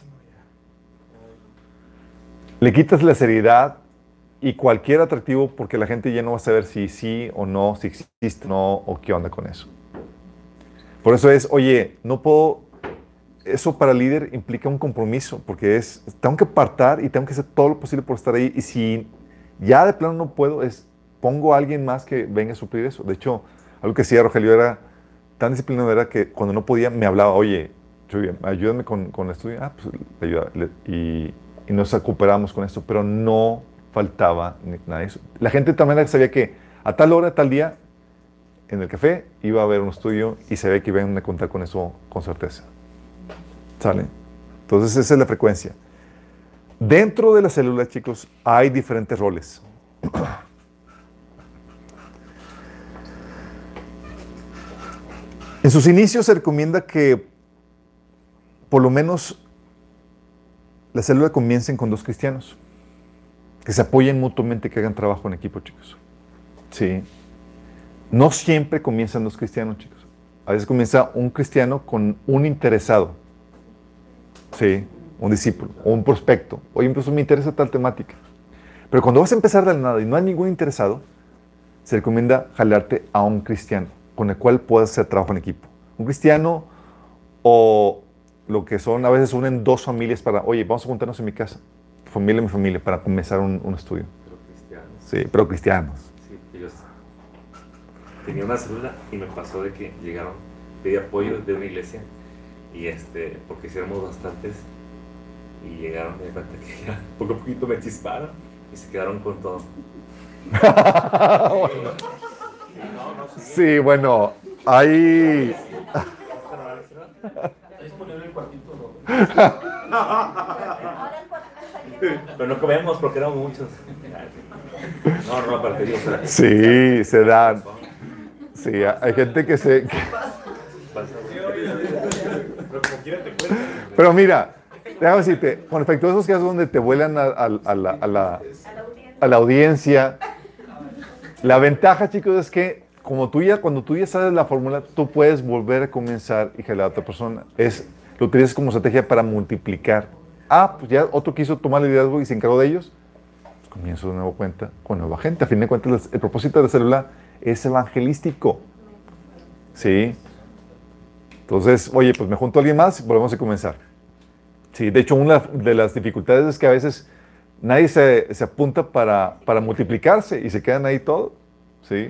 le quitas la seriedad y cualquier atractivo porque la gente ya no va a saber si sí o no, si existe o no, o qué onda con eso. Por eso es, oye, no puedo, eso para líder implica un compromiso, porque es, tengo que apartar y tengo que hacer todo lo posible por estar ahí, y si ya de plano no puedo, es, pongo a alguien más que venga a suplir eso. De hecho, algo que hacía Rogelio era tan disciplinado, era que cuando no podía, me hablaba, oye, ayúdame con, con el estudio, ah, pues le ayudaba, le- y, y nos recuperamos con esto, pero no faltaba nada de eso. La gente también sabía que a tal hora, tal día, en el café iba a haber un estudio y se ve que iban a contar con eso con certeza. ¿Sale? Entonces esa es la frecuencia. Dentro de la célula, chicos, hay diferentes roles. En sus inicios se recomienda que por lo menos la célula comiencen con dos cristianos, que se apoyen mutuamente, que hagan trabajo en equipo, chicos. Sí. No siempre comienzan dos cristianos, chicos. A veces comienza un cristiano con un interesado. Sí, un discípulo o un prospecto. Oye, pues me interesa tal temática. Pero cuando vas a empezar de la nada y no hay ningún interesado, se recomienda jalarte a un cristiano con el cual puedas hacer trabajo en equipo. Un cristiano o lo que son, a veces unen dos familias para, oye, vamos a juntarnos en mi casa, familia mi familia, para comenzar un, un estudio. Pero cristianos. Sí, pero cristianos. Sí, ellos. Tenía una célula y me pasó de que llegaron, pedí apoyo de una iglesia y este, porque hiciéramos bastantes y llegaron me di cuenta que ya poco a poquito me chisparon y se quedaron con todo. Sí, bueno, hay... ¿Está disponible el cuartito? No? Pero no comemos porque éramos muchos. No, no, para sea, Sí, se dan. Sí, hay gente que se... que-. Pero mira, déjame decirte, con respecto a esos casos donde te vuelan a, a- a la- a la audiencia, la ventaja, chicos, es que como tú ya, cuando tú ya sabes la fórmula, tú puedes volver a comenzar y jalar a otra persona. Es, lo utilizas como estrategia para multiplicar. Ah, pues ya otro quiso tomar el liderazgo y se encargó de ellos. Pues comienzo de nuevo cuenta con nueva gente. A fin de cuentas, el propósito de la célula es evangelístico. ¿Sí? Entonces, oye, pues me junto a alguien más y volvemos a comenzar. Sí, de hecho, una de las dificultades es que a veces nadie se, se apunta para, para multiplicarse y se quedan ahí todos. ¿Sí?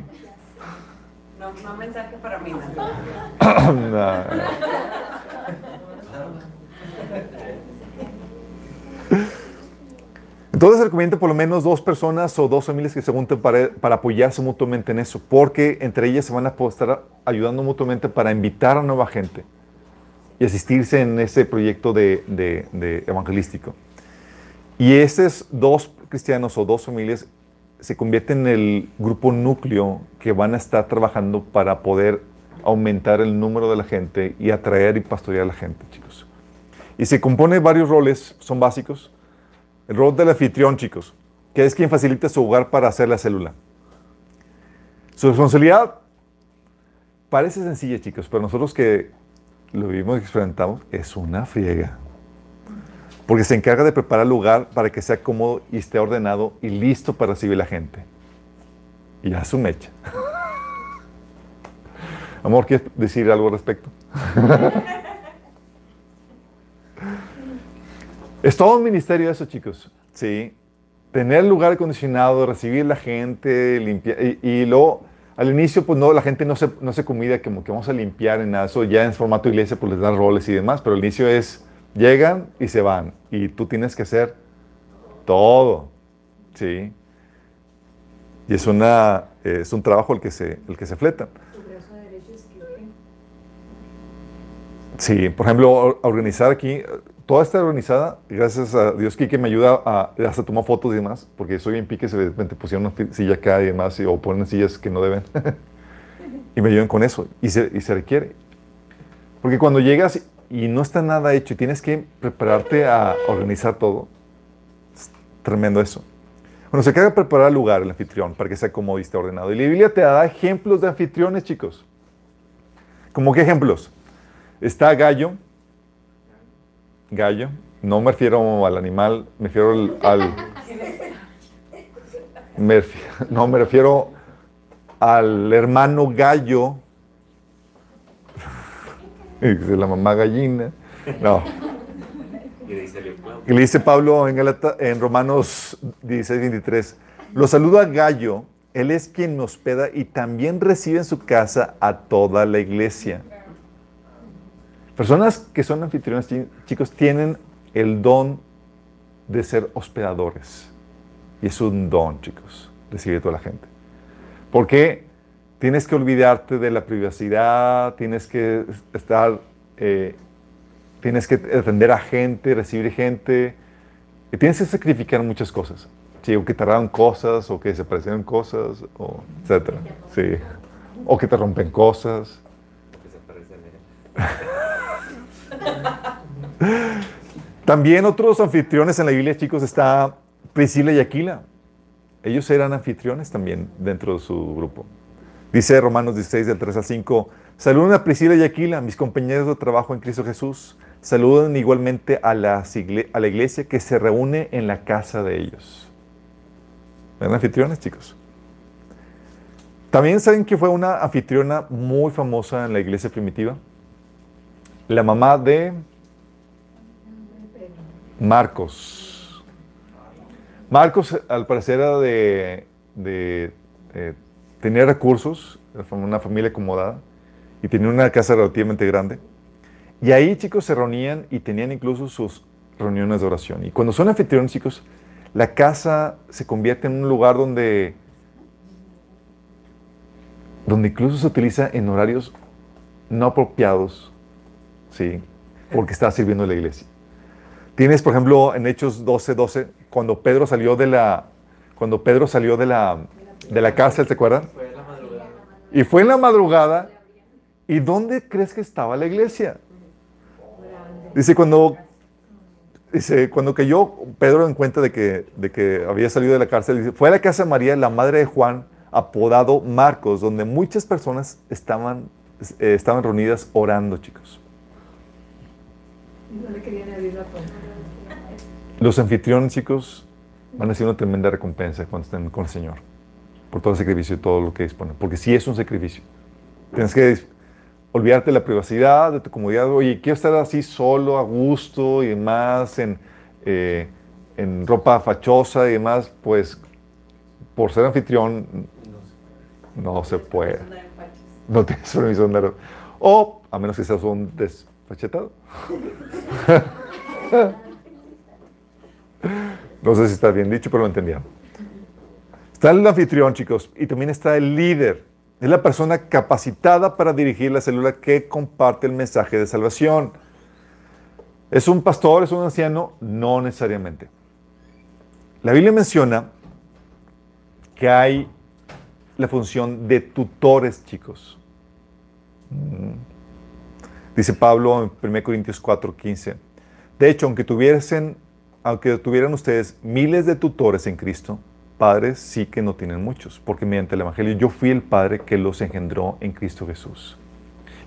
No, no mensaje para mí. ¿no? No. Entonces se recomienda por lo menos dos personas o dos familias que se junten para, para apoyarse mutuamente en eso, porque entre ellas se van a poder estar ayudando mutuamente para invitar a nueva gente y asistirse en ese proyecto de, de- de evangelístico. Y esos dos cristianos o dos familias se convierten en el grupo núcleo que van a estar trabajando para poder aumentar el número de la gente y atraer y pastorear a la gente, chicos. Y se compone de varios roles, son básicos. El rol del anfitrión, chicos, que es quien facilita su hogar para hacer la célula. Su responsabilidad parece sencilla, chicos, pero nosotros que lo vivimos y experimentamos, es una friega. Porque se encarga de preparar el lugar para que sea cómodo y esté ordenado y listo para recibir la gente. Y a su mecha. Amor, ¿quieres decir algo al respecto? es todo un ministerio eso, chicos. Sí. Tener el lugar acondicionado, recibir la gente, limpiar. Y, y luego, al inicio, pues no, la gente no se, no se comida como que vamos a limpiar en nada. Eso ya en formato iglesia, pues les dan roles y demás. Pero el inicio es, llegan y se van. Y tú tienes que hacer todo. Sí. Y es, una, es un trabajo el que se, el que se fleta. Sí, por ejemplo, or- organizar aquí, toda esta organizada, gracias a Dios que me ayuda a, hasta tomar fotos y demás, porque soy bien pique, se de repente pusieron una silla acá y demás, y- o ponen sillas que no deben, y me ayudan con eso, y se, y se requiere. Porque cuando llegas y no está nada hecho y tienes que prepararte a organizar todo, es tremendo eso. Bueno, se encarga de preparar el lugar, el anfitrión, para que sea como esté ordenado. Y la Biblia te da ejemplos de anfitriones, chicos. ¿Cómo qué ejemplos? Está Gallo. Gallo. No me refiero al animal, me refiero al... al- me no, me refiero al hermano Gallo. Dice la mamá gallina. No. Y de le dice Pablo en, Galata- en Romanos 16, 23, lo saluda Gallo, él es quien me hospeda y también recibe en su casa a toda la iglesia. Personas que son anfitriones, chi- chicos, tienen el don de ser hospedadores. Y es un don, chicos, recibir a toda la gente. Porque tienes que olvidarte de la privacidad, tienes que estar... eh, tienes que atender a gente, recibir gente, y tienes que sacrificar muchas cosas. Sí, o que te roban cosas, o que desaparecieron cosas, o etcétera. Sí. O que te rompen cosas. Desaparece También otros anfitriones en la Biblia, chicos, está Priscila y Aquila. Ellos eran anfitriones también dentro de su grupo. Dice Romanos 16, del 3 al 5, saluden a Priscila y Aquila, mis compañeros de trabajo en Cristo Jesús. Saluden igualmente a, a la iglesia que se reúne en la casa de ellos. ¿Eran anfitriones, chicos? También saben que fue una anfitriona muy famosa en la iglesia primitiva. La mamá de Marcos. Marcos, al parecer, era de, de, tenía recursos, una familia acomodada y tenía una casa relativamente grande. Y ahí, chicos, se reunían y tenían incluso sus reuniones de oración. Y cuando son anfitriones, chicos, la casa se convierte en un lugar donde, donde incluso se utiliza en horarios no apropiados, ¿sí? Porque está sirviendo en la iglesia. Tienes, por ejemplo, en Hechos 12, 12, cuando Pedro salió de la, cuando Pedro salió de la, de la cárcel, ¿te acuerdan? Fue en la madrugada. Y fue en la madrugada. ¿Y dónde crees que estaba la iglesia? Dice, cuando, dice, cuando cayó Pedro en cuenta de que, de que había salido de la cárcel, dice, fue a la casa de María, la madre de Juan, apodado Marcos, donde muchas personas estaban, eh, estaban reunidas orando, chicos. No le querían abrir la puerta. Los anfitriones, chicos, van a recibir una tremenda recompensa cuando estén con el Señor. Por todo el sacrificio y todo lo que disponen. Porque sí es un sacrificio. Tienes que olvidarte de la privacidad, de tu comodidad. Oye, quiero estar así solo, a gusto y demás, en, eh, en ropa fachosa y demás. Pues, por ser anfitrión, no se puede. No tienes permiso de andar. O, a menos que seas un desfachetado. no sé si está bien dicho, pero lo entendieron. Está el anfitrión, chicos, y también está el líder. Es la persona capacitada para dirigir la célula que comparte el mensaje de salvación. ¿Es un pastor, es un anciano? No necesariamente. La Biblia menciona que hay la función de tutores, chicos. Mm. Dice Pablo en 1 Corintios 4, 15. De hecho, aunque tuviesen, aunque tuvieran ustedes miles de tutores en Cristo, padres sí que no tienen muchos, porque mediante el Evangelio yo fui el padre que los engendró en Cristo Jesús.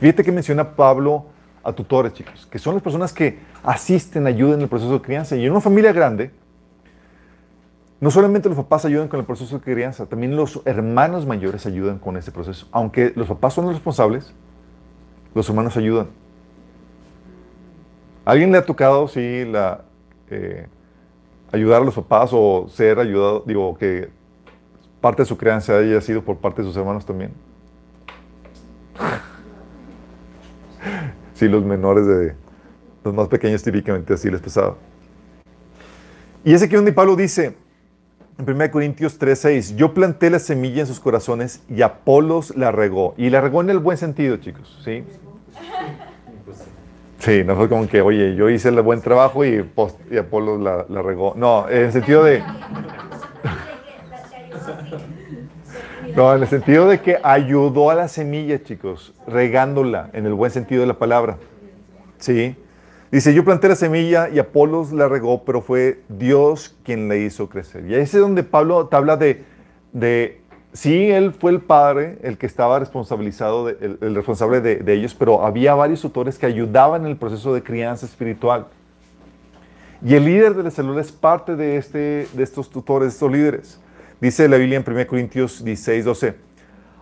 Fíjate que menciona Pablo a tutores, chicos, que son las personas que asisten, ayudan en el proceso de crianza. Y en una familia grande, no solamente los papás ayudan con el proceso de crianza, también los hermanos mayores ayudan con ese proceso. Aunque los papás son los responsables, los hermanos ayudan. ¿A alguien le ha tocado, sí, la, eh, ayudar a los papás o ser ayudado, digo, que parte de su crianza haya sido por parte de sus hermanos también? sí, los menores de los más pequeños típicamente así les pasaba. Y es aquí donde Pablo dice, en 1 Corintios 3:6, yo planté la semilla en sus corazones y Apolos la regó. Y la regó en el buen sentido, chicos, ¿sí? Sí, no fue como que, oye, yo hice el buen trabajo y, pos- y Apolos la, la regó. No, en el sentido de, no, en el sentido de que ayudó a la semilla, chicos, regándola en el buen sentido de la palabra. Sí. Dice, yo planté la semilla y Apolos la regó, pero fue Dios quien la hizo crecer. Y ahí es donde Pablo habla de, de sí, él fue el padre, el que estaba responsabilizado, el, responsable de, de ellos, pero había varios tutores que ayudaban en el proceso de crianza espiritual. Y el líder de la célula es parte de, este, de estos tutores, de estos líderes. Dice la Biblia en 1 Corintios 16, 12.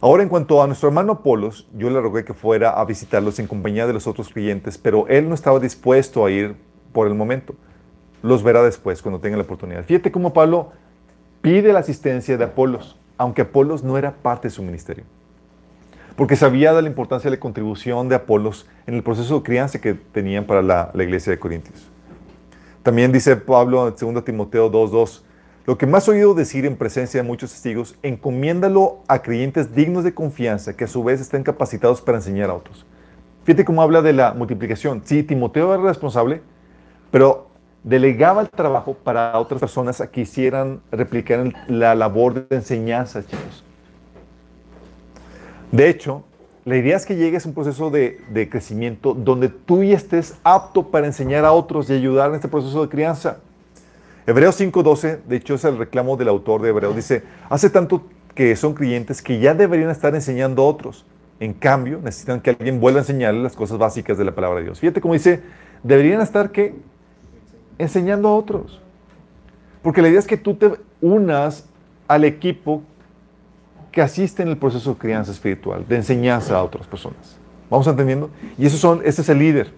Ahora, en cuanto a nuestro hermano Apolos, yo le rogué que fuera a visitarlos en compañía de los otros creyentes, pero él no estaba dispuesto a ir por el momento. Los verá después, cuando tenga la oportunidad. Fíjate cómo Pablo pide la asistencia de Apolos, aunque Apolos no era parte de su ministerio. Porque sabía de la importancia de la contribución de Apolos en el proceso de crianza que tenían para la, la iglesia de Corintios. También dice Pablo en 2 Timoteo 2.2, lo que más he oído decir en presencia de muchos testigos, encomiéndalo a creyentes dignos de confianza que a su vez estén capacitados para enseñar a otros. Fíjate cómo habla de la multiplicación. Sí, Timoteo era responsable, pero delegaba el trabajo para otras personas a que hicieran replicar la labor de enseñanza, chicos. De hecho, la idea es que llegues a un proceso de, de crecimiento donde tú ya estés apto para enseñar a otros y ayudar en este proceso de crianza. Hebreos 5.12, de hecho es el reclamo del autor de Hebreos, dice, hace tanto que son creyentes que ya deberían estar enseñando a otros. En cambio, necesitan que alguien vuelva a enseñarles las cosas básicas de la palabra de Dios. Fíjate cómo dice, deberían estar ¿qué? enseñando a otros. Porque la idea es que tú te unas al equipo que asiste en el proceso de crianza espiritual, de enseñanza a otras personas. ¿Vamos entendiendo? Y esos son, ese es el líder.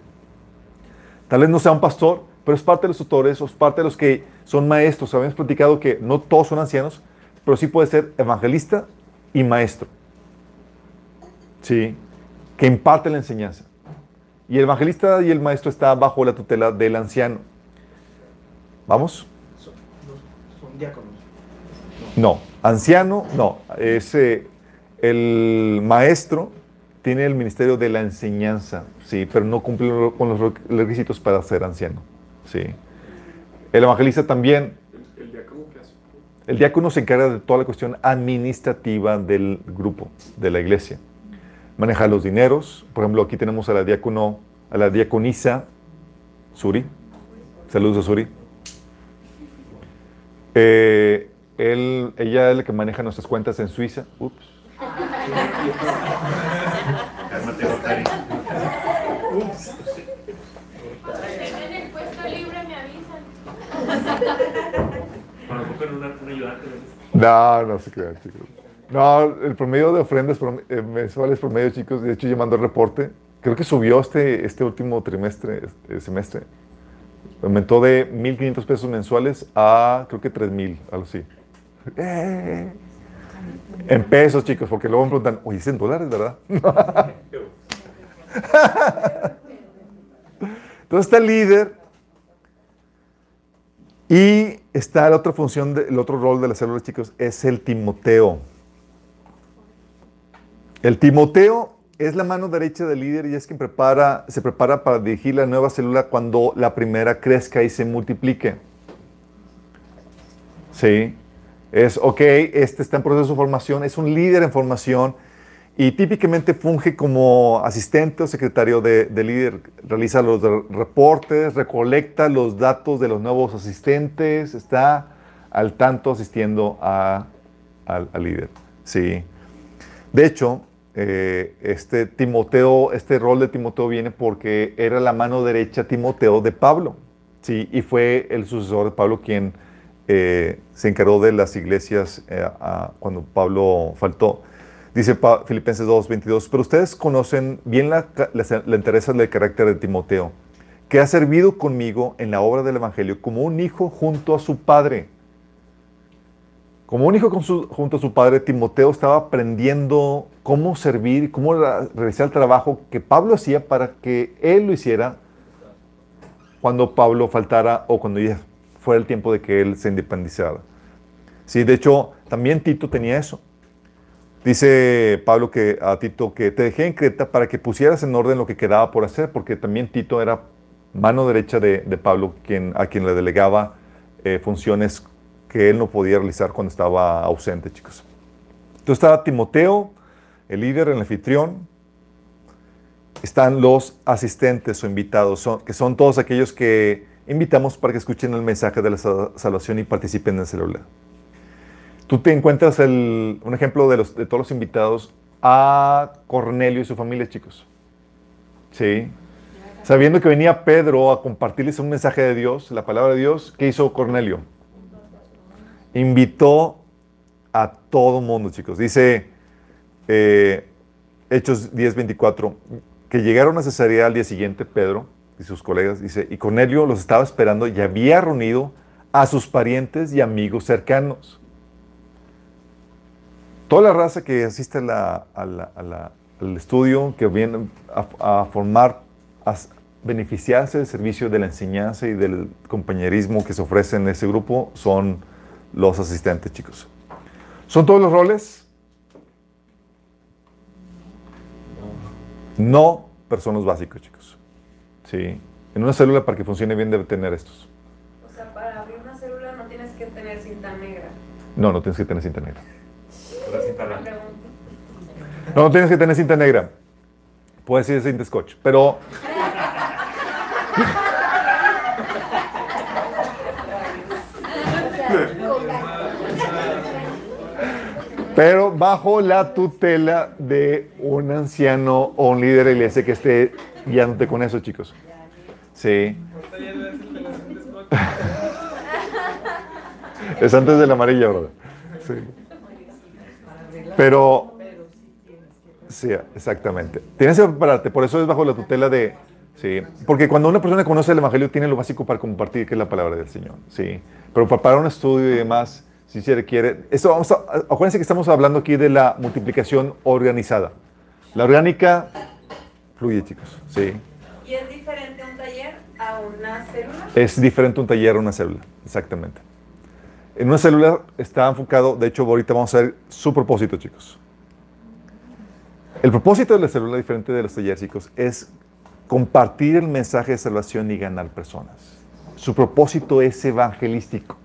Tal vez no sea un pastor, pero es parte de los tutores o es parte de los que son maestros. Habíamos platicado que no todos son ancianos, pero sí puede ser evangelista y maestro. Sí, que imparte la enseñanza. Y el evangelista y el maestro está bajo la tutela del anciano. ¿Vamos? Son, no, son diáconos. No, anciano, no. Es, eh, el maestro tiene el ministerio de la enseñanza, sí, pero no cumple con los requisitos para ser anciano, sí. El evangelista también, ¿El, el diácono qué hace? el diácono se encarga de toda la cuestión administrativa del grupo, de la iglesia. Maneja los dineros, por ejemplo, aquí tenemos a la diácono, a la diaconisa Suri. Saludos a Suri. Eh, él, ella es la que maneja nuestras cuentas en Suiza. Ups. Cálmate, Rotary. En el puesto libre me avisan. Cuando ocupen una, un ayudante, ¿ves? No, no se crean, chicos. No, el promedio de ofrendas eh, mensuales promedio, chicos, de hecho, yo mandó el reporte. Creo que subió este, este último trimestre, este semestre. Aumentó de 1.500 pesos mensuales a, creo que 3.000, algo así. ¡Eh! En pesos, chicos, porque luego me preguntan, oye, es en dólares, ¿verdad? Entonces está el líder y está la otra función, el otro rol de las células, chicos, es el Timoteo. El Timoteo es la mano derecha del líder y es quien prepara, se prepara para dirigir la nueva célula cuando la primera crezca y se multiplique. Sí. Es, ok, este está en proceso de formación, es un líder en formación y típicamente funge como asistente o secretario de, de líder. Realiza los reportes, recolecta los datos de los nuevos asistentes, está al tanto asistiendo a- al, líder. Sí. De hecho, eh, este Timoteo, este rol de Timoteo viene porque era la mano derecha Timoteo de Pablo. Sí, y fue el sucesor de Pablo quien eh, se encargó de las iglesias eh, cuando Pablo faltó. Dice Filipenses 2, 22, pero ustedes conocen bien la, la, la entereza del carácter de Timoteo, que ha servido conmigo en la obra del Evangelio como un hijo junto a su padre. Como un hijo con su- junto a su padre, Timoteo estaba aprendiendo cómo servir, cómo realizar el trabajo que Pablo hacía para que él lo hiciera cuando Pablo faltara o cuando ya fuera el tiempo de que él se independizara. Sí, de hecho, también Tito tenía eso. Dice Pablo que a Tito que te dejé en Creta para que pusieras en orden lo que quedaba por hacer, porque también Tito era mano derecha de, Pablo, quien, a quien le delegaba eh, funciones que él no podía realizar cuando estaba ausente, chicos. Entonces estaba Timoteo, el líder, el anfitrión. Están los asistentes o invitados, que son todos aquellos que invitamos para que escuchen el mensaje de la sa- salvación y participen en el celular. Tú te encuentras el- un ejemplo de, los, de todos los invitados a Cornelio y su familia, chicos. Sí. Sabiendo que venía Pedro a compartirles un mensaje de Dios, la palabra de Dios, ¿qué hizo Cornelio? Invitó a todo mundo, chicos. Dice eh, Hechos 10:24, que llegaron a Cesarea al día siguiente, Pedro y sus colegas, dice, y Cornelio los estaba esperando y había reunido a sus parientes y amigos cercanos. Toda la raza que asiste a la- a la- a la- al estudio, que viene a, a formar, a beneficiarse del servicio de la enseñanza y del compañerismo que se ofrece en ese grupo, son los asistentes, chicos. ¿Son todos los roles? No, pero son los básicos, chicos. Sí. En una célula para que funcione bien debe tener estos. O sea, para abrir una célula no tienes que tener cinta negra. No, no tienes que tener cinta negra. No, tienes que tener cinta negra. Puedes ir cinta scotch, pero... Pero bajo la tutela de un anciano o un líder de iglesia que esté guiándote con eso, chicos. Sí. Es antes del amarillo, ¿verdad? Sí. Pero, sí, exactamente. Tienes que prepararte, por eso es bajo la tutela de, sí, porque cuando una persona conoce el Evangelio tiene lo básico para compartir, que es la palabra del Señor, sí. Pero para un estudio y demás, si se requiere, eso vamos a, acuérdense que estamos hablando aquí de la multiplicación organizada. La orgánica fluye, chicos, sí. ¿Y es diferente un taller a una célula? Es diferente un taller a una célula, exactamente. En una célula está enfocado, de hecho ahorita vamos a ver su propósito, chicos. El propósito de la célula, diferente de los talleres, chicos, es compartir el mensaje de salvación y ganar personas. Su propósito es evangelístico.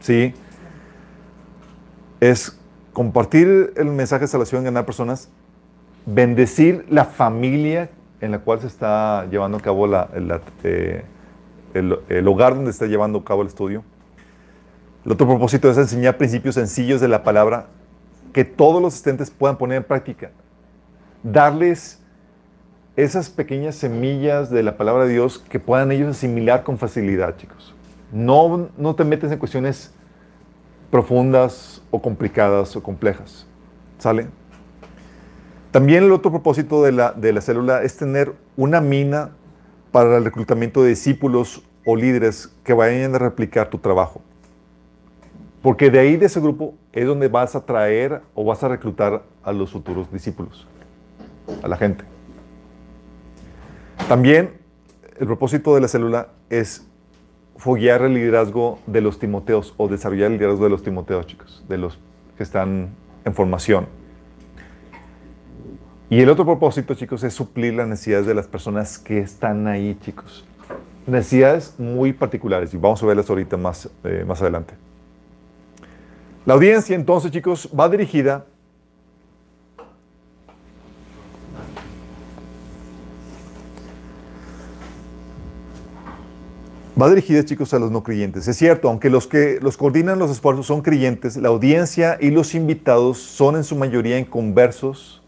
¿Sí? Es compartir el mensaje de salvación y ganar personas, bendecir la familia en la cual se está llevando a cabo la- eh, el, el hogar donde está llevando a cabo el estudio. El otro propósito es enseñar principios sencillos de la palabra que todos los asistentes puedan poner en práctica. Darles esas pequeñas semillas de la palabra de Dios que puedan ellos asimilar con facilidad, chicos. No, no te metes en cuestiones profundas o complicadas o complejas. ¿Sale? También el otro propósito de la, de la célula es tener una mina para el reclutamiento de discípulos o líderes que vayan a replicar tu trabajo. Porque de ahí, de ese grupo, es donde vas a traer o vas a reclutar a los futuros discípulos, a la gente. También el propósito de la célula es foguear el liderazgo de los timoteos o desarrollar el liderazgo de los timoteos, chicos, de los que están en formación. Y el otro propósito, chicos, es suplir las necesidades de las personas que están ahí, chicos. Necesidades muy particulares y vamos a verlas ahorita más, eh, más adelante. La audiencia, entonces, chicos, va dirigida Va dirigida, chicos, a los no creyentes. Es cierto, aunque los que los coordinan los esfuerzos son creyentes, la audiencia y los invitados son en su mayoría inconversos,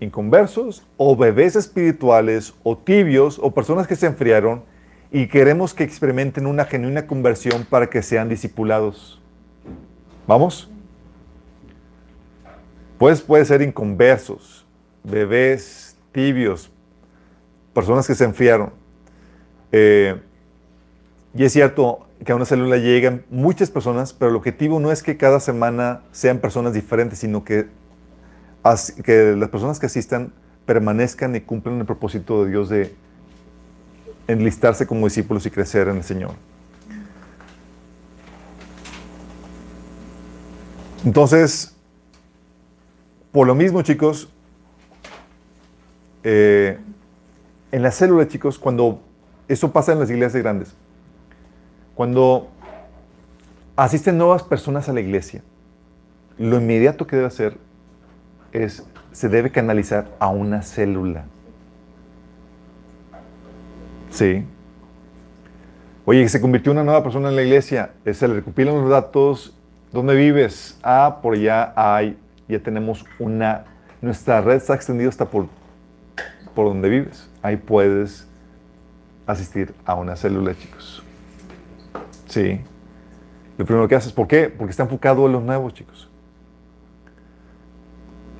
inconversos o bebés espirituales o tibios o personas que se enfriaron y queremos que experimenten una genuina conversión para que sean discipulados. ¿Vamos? Pues puede ser inconversos, bebés tibios, personas que se enfriaron. Eh, y es cierto que a una célula llegan muchas personas, pero el objetivo no es que cada semana sean personas diferentes, sino que, que las personas que asistan permanezcan y cumplan el propósito de Dios de enlistarse como discípulos y crecer en el Señor. Entonces, por lo mismo, chicos, eh, en la célula, chicos, cuando eso pasa en las iglesias grandes, cuando asisten nuevas personas a la iglesia, lo inmediato que debe hacer es, se debe canalizar a una célula. Sí. Oye, se convirtió una nueva persona en la iglesia, se le recopilan los datos, ¿dónde vives? Ah, por allá hay, ya tenemos una, nuestra red está extendida hasta por, por donde vives. Ahí puedes asistir a una célula, chicos. Sí. Lo primero que haces, ¿por qué? Porque está enfocado en los nuevos, chicos.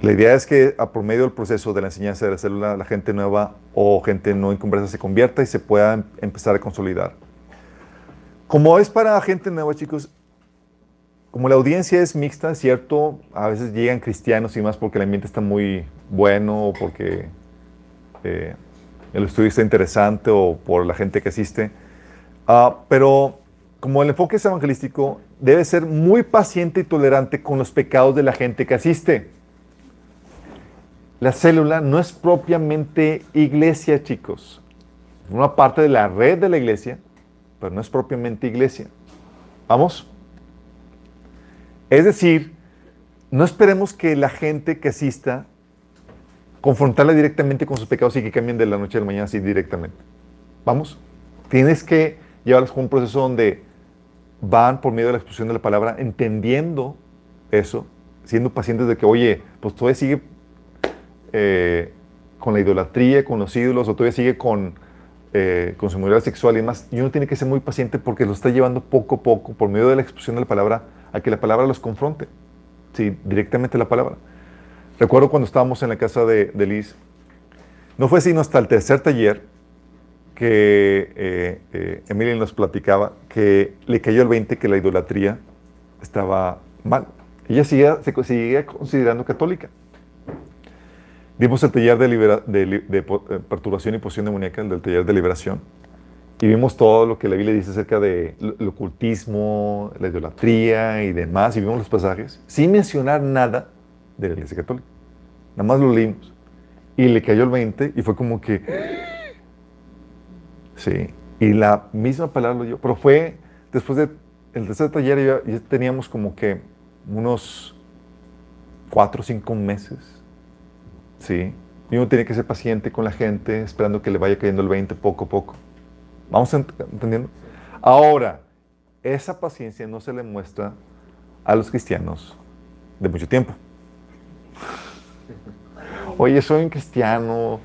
La idea es que a por medio del proceso de la enseñanza de la célula, la gente nueva o gente no inconversa se convierta y se pueda em- empezar a consolidar. Como es para gente nueva, chicos, como la audiencia es mixta, cierto, a veces llegan cristianos y más porque el ambiente está muy bueno o porque eh, el estudio está interesante o por la gente que asiste. Ah, pero como el enfoque es evangelístico, debe ser muy paciente y tolerante con los pecados de la gente que asiste. La célula no es propiamente iglesia, chicos. Forma parte de la red de la iglesia, pero no es propiamente iglesia. ¿Vamos? Es decir, no esperemos que la gente que asista confrontarla directamente con sus pecados y que cambien de la noche a la mañana así directamente. ¿Vamos? Tienes que llevarlos con un proceso donde van por medio de la exposición de la palabra entendiendo eso, siendo pacientes de que, oye, pues todavía sigue eh, con la idolatría, con los ídolos, o todavía sigue con, eh, con su sexual y demás. Y uno tiene que ser muy paciente porque lo está llevando poco a poco, por medio de la exposición de la palabra, a que la palabra los confronte. Sí, directamente la palabra. Recuerdo cuando estábamos en la casa de, de Liz, no fue sino hasta el tercer taller que eh, eh, nos platicaba que le cayó el 20 que la idolatría estaba mal. Ella seguía, se seguía considerando católica. Vimos el taller de, libera- de de po- eh, perturbación y posición demoníaca, el del taller de liberación, y vimos todo lo que la Biblia dice acerca de el ocultismo, la idolatría y demás, y vimos los pasajes, sin mencionar nada de la Iglesia Católica. Nada más lo leímos. Y le cayó el 20 y fue como que... Sí. Y la misma palabra lo dio. Pero fue después del tercer taller, ya, ya teníamos como que unos cuatro o cinco meses. Sí. Y uno tiene que ser paciente con la gente, esperando que le vaya cayendo el 20 poco a poco. ¿Vamos ent- entendiendo? Ahora, esa paciencia no se le muestra a los cristianos de mucho tiempo. Oye, soy un cristiano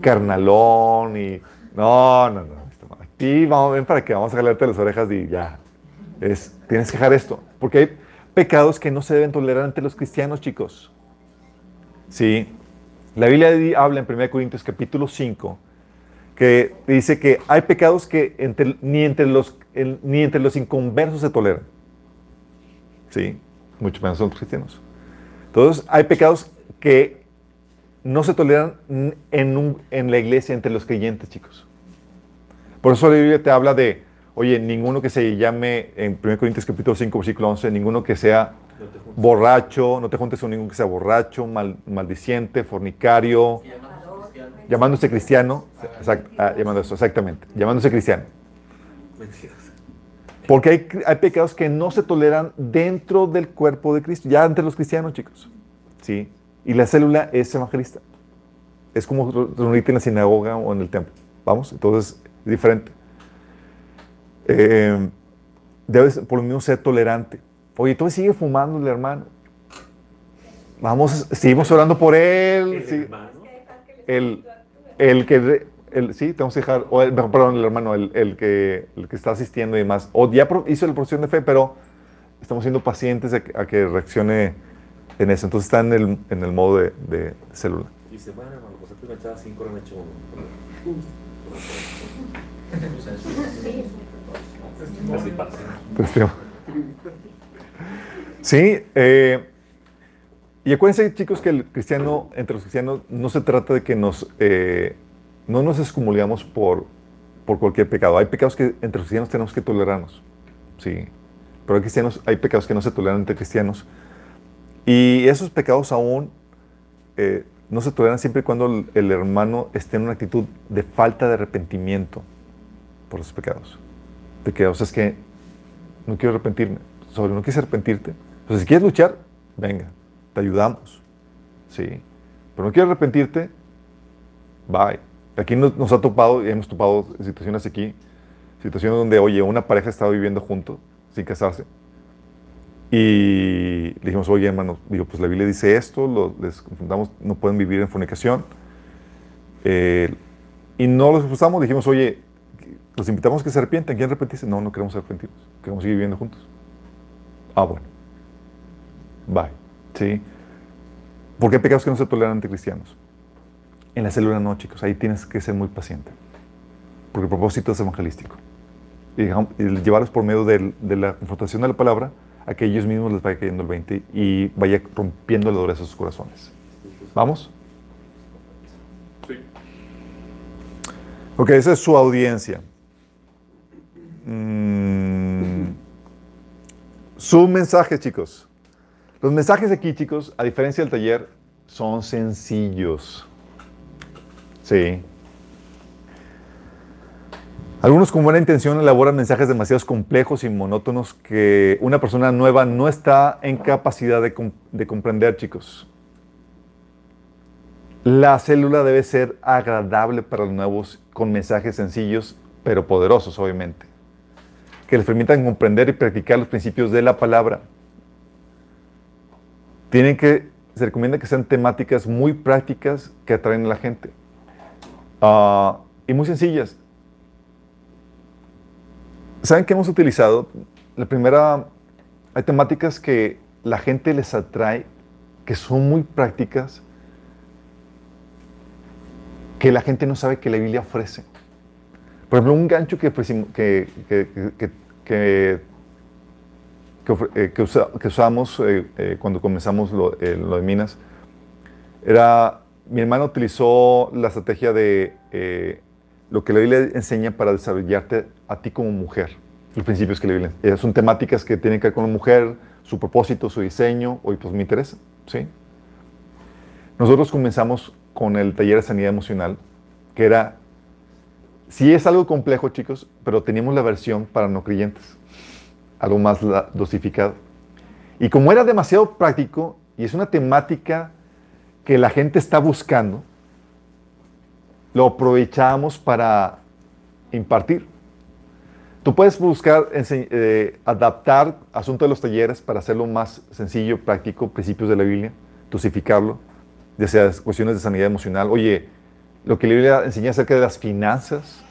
carnalón y... No, no, no. Aquí vamos, ven para que vamos a jalarte las orejas y ya. Es, tienes que dejar esto. Porque hay pecados que no se deben tolerar ante los cristianos, chicos. Sí. La Biblia habla en 1 Corintios capítulo 5 que dice que hay pecados que entre- ni, entre los, el- ni entre los inconversos se toleran. Sí, mucho menos los cristianos. Entonces, hay pecados que no se toleran en, un- en la iglesia entre los creyentes, chicos. Por eso la Biblia te habla de, oye, ninguno que se llame, en 1 Corintios capítulo 5, versículo 11, ninguno que sea No borracho, no te juntes con ninguno que sea borracho, mal- maldiciente, fornicario, llamándose cristiano, exact- ah, llamando eso, exactamente, llamándose cristiano. Porque hay, hay pecados que no se toleran dentro del cuerpo de Cristo, ya entre los cristianos, chicos. ¿Sí? Y la célula es evangelista. Es como reunirte en la sinagoga o en el templo. ¿Vamos? Entonces, es diferente. Eh, debes, por lo mismo, ser tolerante. Oye, tú sigue fumando el hermano. Vamos, seguimos orando por él. El sí. hermano. El, el que, el, sí, tenemos que dejar, o el, perdón, el hermano, el, el que, el que está asistiendo y demás, o ya hizo la profesión de fe, pero estamos siendo pacientes a, que- a que reaccione en eso. Entonces está en el, en el modo de, de célula. Dice, bueno, hermano, pues antes me echaba 5, ahora me echo uno. Así pasa. Sí, eh, y acuérdense, chicos, que el cristiano, entre los cristianos, no se trata de que nos, eh, no nos excomulgamos por, por cualquier pecado. Hay pecados que entre los cristianos tenemos que tolerarnos, sí. Pero hay cristianos, hay pecados que no se toleran entre cristianos, Y esos pecados aún eh, no se toleran siempre y cuando el, el hermano esté en una actitud de falta de arrepentimiento por los pecados. Sea, es que no quiero arrepentirme. Sobre no quieres arrepentirte. Pues si quieres luchar, venga, ayudamos. Sí. Pero no quieres arrepentirte, bye. Aquí nos, ha topado, y hemos topado situaciones aquí, situaciones donde, oye, una pareja estaba viviendo juntos, sin casarse. Y le dijimos, oye, hermano, digo, pues la Biblia dice esto, les confrontamos, no pueden vivir en fornicación. Eh, y no los expulsamos, dijimos, oye, los invitamos a que se arrepientan. ¿Quieren arrepentirse? No, no queremos arrepentirnos. Queremos seguir viviendo juntos. Ah, bueno. Bye. ¿Sí? Porque hay pecados que no se toleran entre cristianos. En la célula no, chicos. Ahí tienes que ser muy paciente. Porque el propósito es evangelístico. Y, y llevarlos por medio de la confrontación de la palabra a que ellos mismos les vaya cayendo el 20 y vaya rompiendo la dureza de sus corazones. ¿Vamos? Ok, esa es su audiencia. Mm. Su mensaje, chicos. Los mensajes aquí, chicos, a diferencia del taller, son sencillos. Sí. Algunos con buena intención elaboran mensajes demasiado complejos y monótonos que una persona nueva no está en capacidad de, de comprender, chicos. La célula debe ser agradable para los nuevos con mensajes sencillos, pero poderosos, obviamente, que les permitan comprender y practicar los principios de la palabra. Tienen que, se recomienda que sean temáticas muy prácticas que atraen a la gente. Ah, y muy sencillas. ¿Saben qué hemos utilizado? La primera, hay temáticas que la gente les atrae, que son muy prácticas, que la gente no sabe que la Biblia ofrece. Por ejemplo, un gancho que, que, que, que, que- eh, que usa- que usamos eh, eh, cuando comenzamos lo, eh, lo de minas era, mi hermano utilizó la estrategia de eh, lo que la Biblia enseña para desarrollarte a ti como mujer. Los principios que la Biblia son temáticas que tienen que ver con la mujer, su propósito, su diseño, hoy pues me interesa, ¿sí? Nosotros comenzamos con el taller de sanidad emocional, que era, sí es algo complejo, chicos, pero teníamos la versión para no creyentes, algo más dosificado. Y como era demasiado práctico y es una temática que la gente está buscando, lo aprovechamos para impartir. Tú puedes buscar, eh, adaptar asunto de los talleres para hacerlo más sencillo, práctico, principios de la Biblia, dosificarlo, ya sea cuestiones de sanidad emocional. Oye, lo que la Biblia enseña acerca de las finanzas,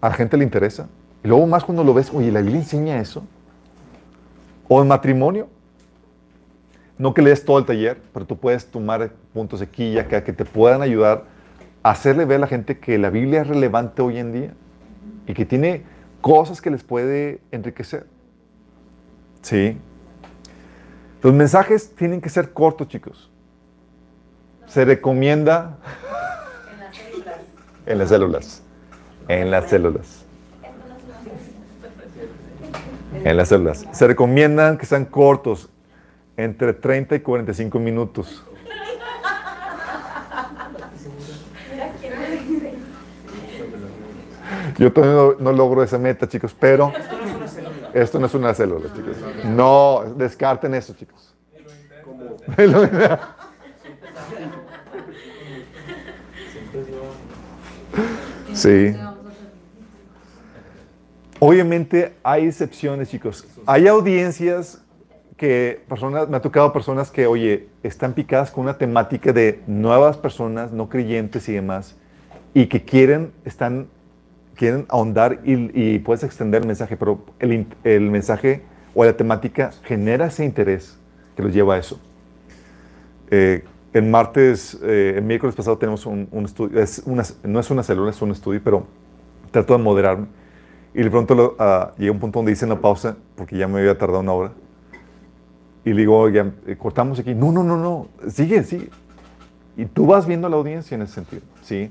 a la gente le interesa. Y luego más cuando lo ves, oye, la Biblia enseña eso. O en matrimonio, no que lees todo el taller, pero tú puedes tomar puntos aquí y acá que te puedan ayudar a hacerle ver a la gente que la Biblia es relevante hoy en día y que tiene cosas que les puede enriquecer. Sí. Los mensajes tienen que ser cortos, chicos. Se recomienda En las células. en las células. En las células. En las células. Se recomiendan que sean cortos, entre 30 y 45 minutos. Yo todavía no, no logro esa meta, chicos, pero esto no es una célula, chicos. No, descarten eso, chicos. Lo- Sí. Obviamente hay excepciones, chicos. Hay audiencias que personas, me ha tocado personas que, oye, están picadas con una temática de nuevas personas, no creyentes y demás, y que quieren, están, quieren ahondar y, puedes extender el mensaje, pero el, el mensaje o la temática genera ese interés que los lleva a eso. Eh, martes, eh, el miércoles pasado tenemos un, un estudio, es una- no es una célula, es un estudio, pero trato de moderarme. Y de pronto lo, ah, llega un punto donde dicen la pausa, porque ya me había tardado una hora. Y le digo, eh, cortamos aquí. No, no, no, no, sigue, sigue. Y tú vas viendo a la audiencia en ese sentido, ¿sí?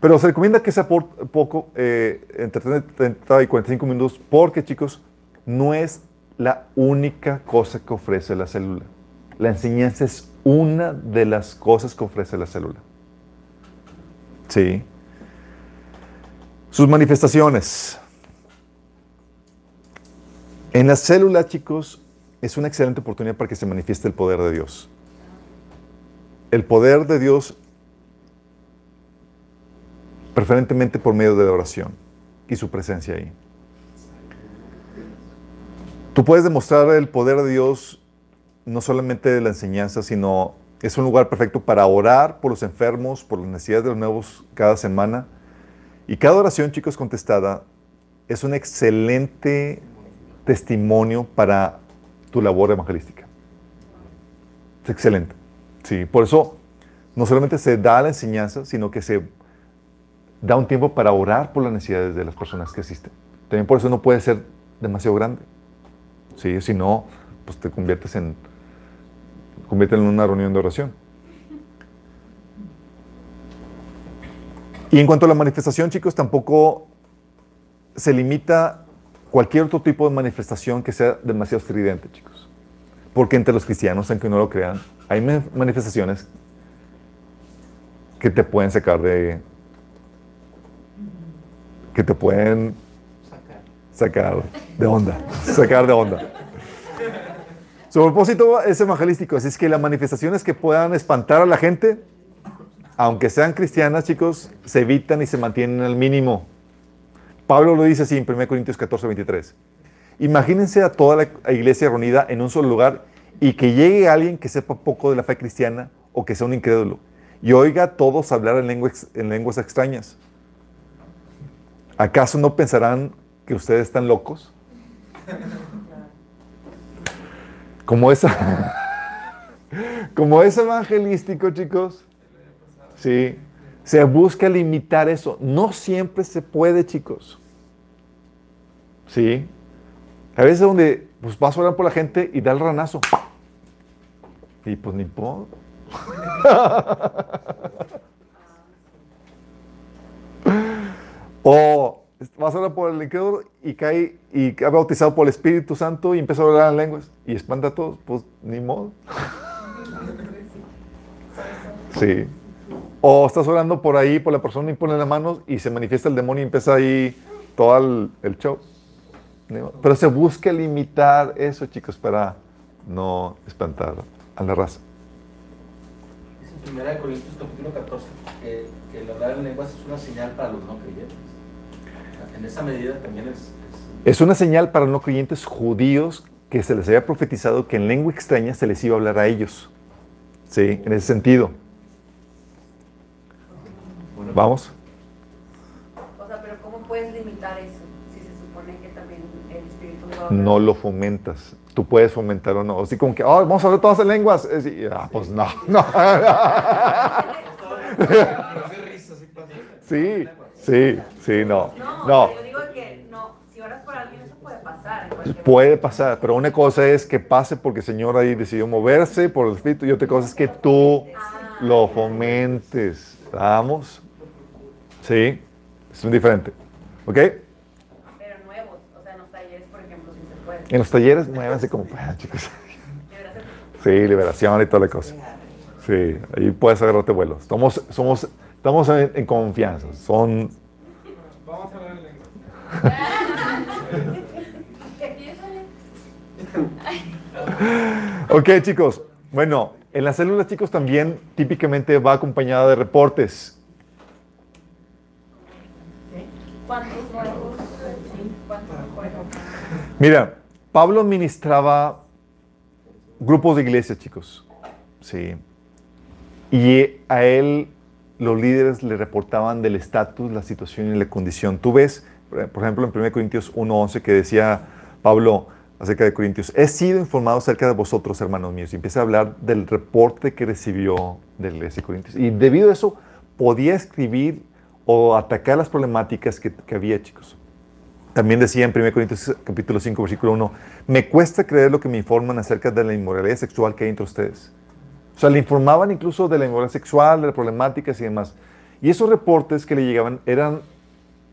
Pero se recomienda que sea por poco, eh, entre 30 y 45 minutos, porque, chicos, no es la única cosa que ofrece la célula. La enseñanza es una de las cosas que ofrece la célula. Sí. Sus manifestaciones. En la célula, chicos, es una excelente oportunidad para que se manifieste el poder de Dios. El poder de Dios preferentemente por medio de la oración y su presencia ahí. Tú puedes demostrar el poder de Dios no solamente de la enseñanza, sino es un lugar perfecto para orar por los enfermos, por las necesidades de los nuevos cada semana. Y cada oración, chicos, contestada es un excelente testimonio para tu labor evangelística. Es excelente. Sí, por eso no solamente se da la enseñanza, sino que se da un tiempo para orar por las necesidades de las personas que asisten. También por eso no puede ser demasiado grande. ¿sí? Si no, pues te conviertes en, convierte en una reunión de oración. Y en cuanto a la manifestación, chicos, tampoco se limita cualquier otro tipo de manifestación que sea demasiado estridente, chicos. Porque entre los cristianos, aunque no lo crean, hay manifestaciones que te pueden sacar de, que te pueden sacar de onda, sacar de onda. Su propósito es evangelístico, así es que las manifestaciones que puedan espantar a la gente, aunque sean cristianas, chicos, se evitan y se mantienen al mínimo. Pablo lo dice así en 1 Corintios 14, 23. Imagínense a toda la iglesia reunida en un solo lugar y que llegue alguien que sepa poco de la fe cristiana o que sea un incrédulo y oiga a todos hablar en lenguas, en lenguas extrañas. ¿Acaso no pensarán que ustedes están locos? Como como es evangelístico, chicos. Sí. Se busca limitar eso. No siempre se puede, chicos. Sí. A veces donde pues, vas a orar por la gente y da el ranazo. Y pues ni puedo. o vas a orar por el incrédulo y cae y cae bautizado por el Espíritu Santo y empieza a hablar en lenguas y espanta a todos, pues ni modo. Sí. O estás orando por ahí, por la persona y pone las manos y se manifiesta el demonio y empieza ahí todo el show. Pero se busca limitar eso, chicos, para no espantar a la raza. Dice en 1 Corintios capítulo 14 que, que el hablar en lenguas es una señal para los no creyentes. En esa medida también es, es... Es una señal para no creyentes judíos que se les había profetizado que en lengua extraña se les iba a hablar a ellos. Sí, en ese sentido. Vamos. O sea, pero ¿cómo puedes limitar eso? No lo fomentas. Tú puedes fomentar o no. Así como que, oh, vamos a hablar todas en lenguas. Decir, ah, pues no, no. Sí, sí, sí, no. No, No, yo digo que no, si oras por alguien eso puede pasar. puede pero una cosa es que pase porque el Señor ahí decidió moverse por el Espíritu y otra cosa es que tú lo fomentes. ¿Vamos? Sí, es muy diferente. ¿Ok? Pero nuevos, o sea, en los talleres, por ejemplo, sí se puede. En los talleres, muévanse como puedan, chicos. Sí, liberación y toda la cosa. Sí, ahí puedes agarrarte vuelos. Estamos, somos, estamos en, en confianza. Son, Vamos a hablar en lengua. Ok, chicos. Bueno, en las células, chicos, también típicamente va acompañada de reportes. ¿Cuántos nuevos? ¿cuántos, ejemplo? Mira, Pablo administraba grupos de iglesias, chicos. Sí. Y a él los líderes le reportaban del estatus, la situación y la condición. Tú ves, por ejemplo, en 1 Corintios 1.11 que decía Pablo acerca de Corintios, he sido informado acerca de vosotros, hermanos míos. Y empieza a hablar del reporte que recibió de la iglesia de Corintios. Y debido a eso, podía escribir o atacar las problemáticas que, que había, chicos. También decía en 1 Corintios capítulo 5, versículo 1, me cuesta creer lo que me informan acerca de la inmoralidad sexual que hay entre ustedes. O sea, le informaban incluso de la inmoralidad sexual, de las problemáticas y demás. Y esos reportes que le llegaban eran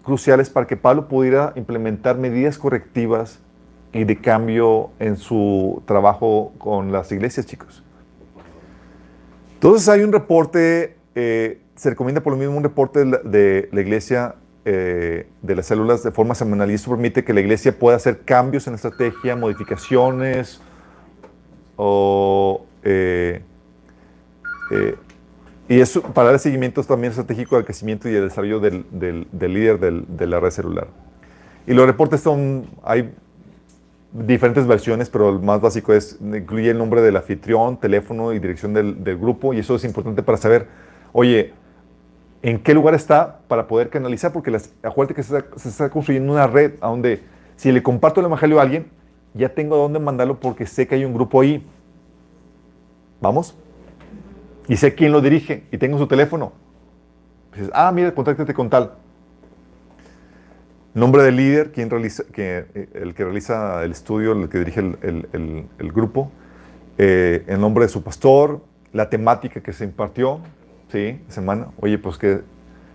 cruciales para que Pablo pudiera implementar medidas correctivas y de cambio en su trabajo con las iglesias, chicos. Entonces hay un reporte, eh, se recomienda por lo mismo un reporte de la, de la iglesia eh, de las células de forma semanal y esto permite que la iglesia pueda hacer cambios en la estrategia, modificaciones o... eh, eh, y eso para dar seguimiento también estratégico al crecimiento y el desarrollo del, del- del líder del- de la red celular. Y los reportes son, hay diferentes versiones, pero el más básico es, incluye el nombre del anfitrión, teléfono y dirección del, del grupo, y eso es importante para saber, oye, en qué lugar está para poder canalizar, porque las, acuérdate que se está, construyendo una red a donde si le comparto el evangelio a alguien, ya tengo a dónde mandarlo porque sé que hay un grupo ahí. ¿Vamos? Y sé quién lo dirige y tengo su teléfono. Dices, ah, mira, contáctate con tal. Nombre del líder, quien realiza, que, eh, el que realiza el estudio, el que dirige el grupo, eh, el nombre de su pastor, la temática que se impartió, ¿sí? Semana. Oye, pues que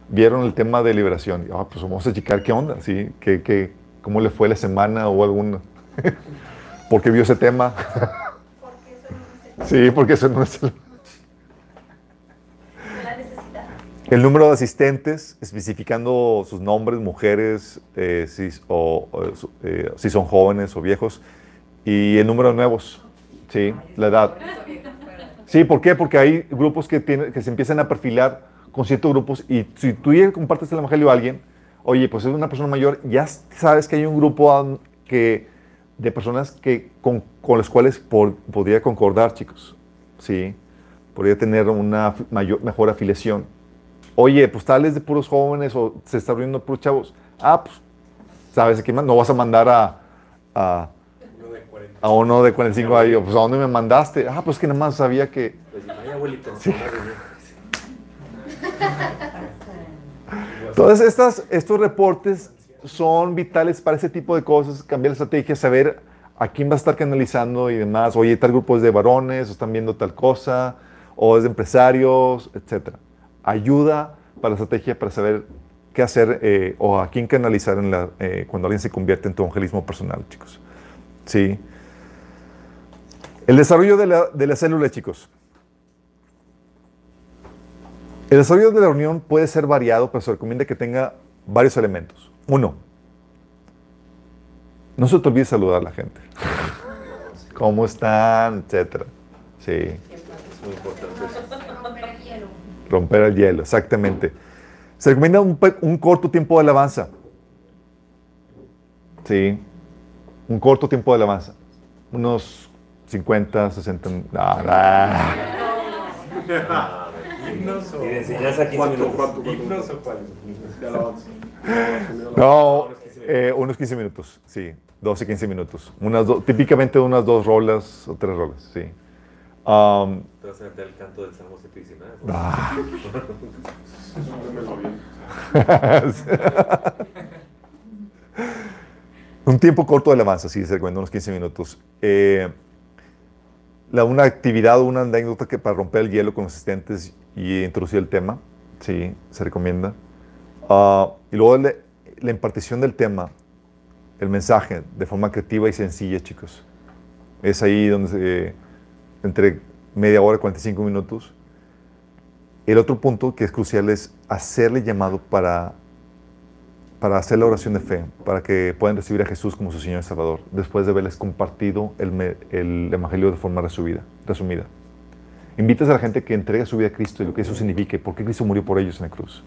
vieron el tema de liberación. Ah, pues vamos a checar qué onda, ¿sí? ¿Qué, qué, ¿Cómo le fue la semana o algún... ¿Por qué vio ese tema? Sí, porque eso no es... el-. El número de asistentes, especificando sus nombres, mujeres, eh, si, o, eh, si son jóvenes o viejos, y el número de nuevos, ¿sí? La edad. Sí, ¿por qué? Porque hay grupos que, tienen, que se empiezan a perfilar con ciertos grupos y si tú ya compartes el evangelio a alguien, oye, pues es una persona mayor, ya sabes que hay un grupo que, de personas que, con, con los cuales podría concordar, chicos, ¿sí? Podría tener una mayor, mejor afiliación. Oye, pues tal es de puros jóvenes o se está abriendo puros chavos. Ah, pues, ¿sabes qué más? No vas a mandar a, a, a uno de 45 años. Pues, ¿a dónde me mandaste? Ah, pues que nada más sabía que... Pues, abuelito, Sí. Entonces, estas, estos reportes son vitales para ese tipo de cosas, cambiar la estrategia, saber a quién va a estar canalizando y demás. Oye, tal grupo es de varones, o están viendo tal cosa, o es de empresarios, etc. Ayuda para la estrategia, para saber qué hacer eh, o a quién canalizar en la, eh, cuando alguien se convierte en tu evangelismo personal, chicos. Sí. El desarrollo de la, célula, chicos. El desarrollo de la reunión puede ser variado, pero se recomienda que tenga varios elementos. Uno, no se te olvide saludar a la gente. ¿Cómo están? Etcétera. Sí, muy importante. Romper el hielo. romper el hielo, exactamente. Se recomienda un, un corto tiempo de alabanza. Sí, un corto tiempo de alabanza. Unos 50, 60. ah, ah. Y de enseñanza 15 ¿Cuánto, minutos. No, eh, unos 15 minutos, sí. 12, 15 minutos. Unas do- típicamente unas dos rolas o tres rolas, sí. Um, Te vas a meter el canto del Salmo 119. ah, Me lo vi. un tiempo corto de alabanza, sí, se recomienda unos 15 minutos. Eh, la, una actividad o una anécdota que para romper el hielo con los asistentes y introducir el tema, sí, se recomienda. Ah, y luego le- la impartición del tema, el mensaje, de forma creativa y sencilla, chicos. Es ahí donde se, entre media hora y 45 minutos. El otro punto que es crucial es hacerle llamado para, para hacer la oración de fe, para que puedan recibir a Jesús como su Señor y Salvador, después de haberles compartido el, el Evangelio de forma resumida. resumida. Invitas a la gente que entregue su vida a Cristo y lo que eso significa y por qué Cristo murió por ellos en la cruz.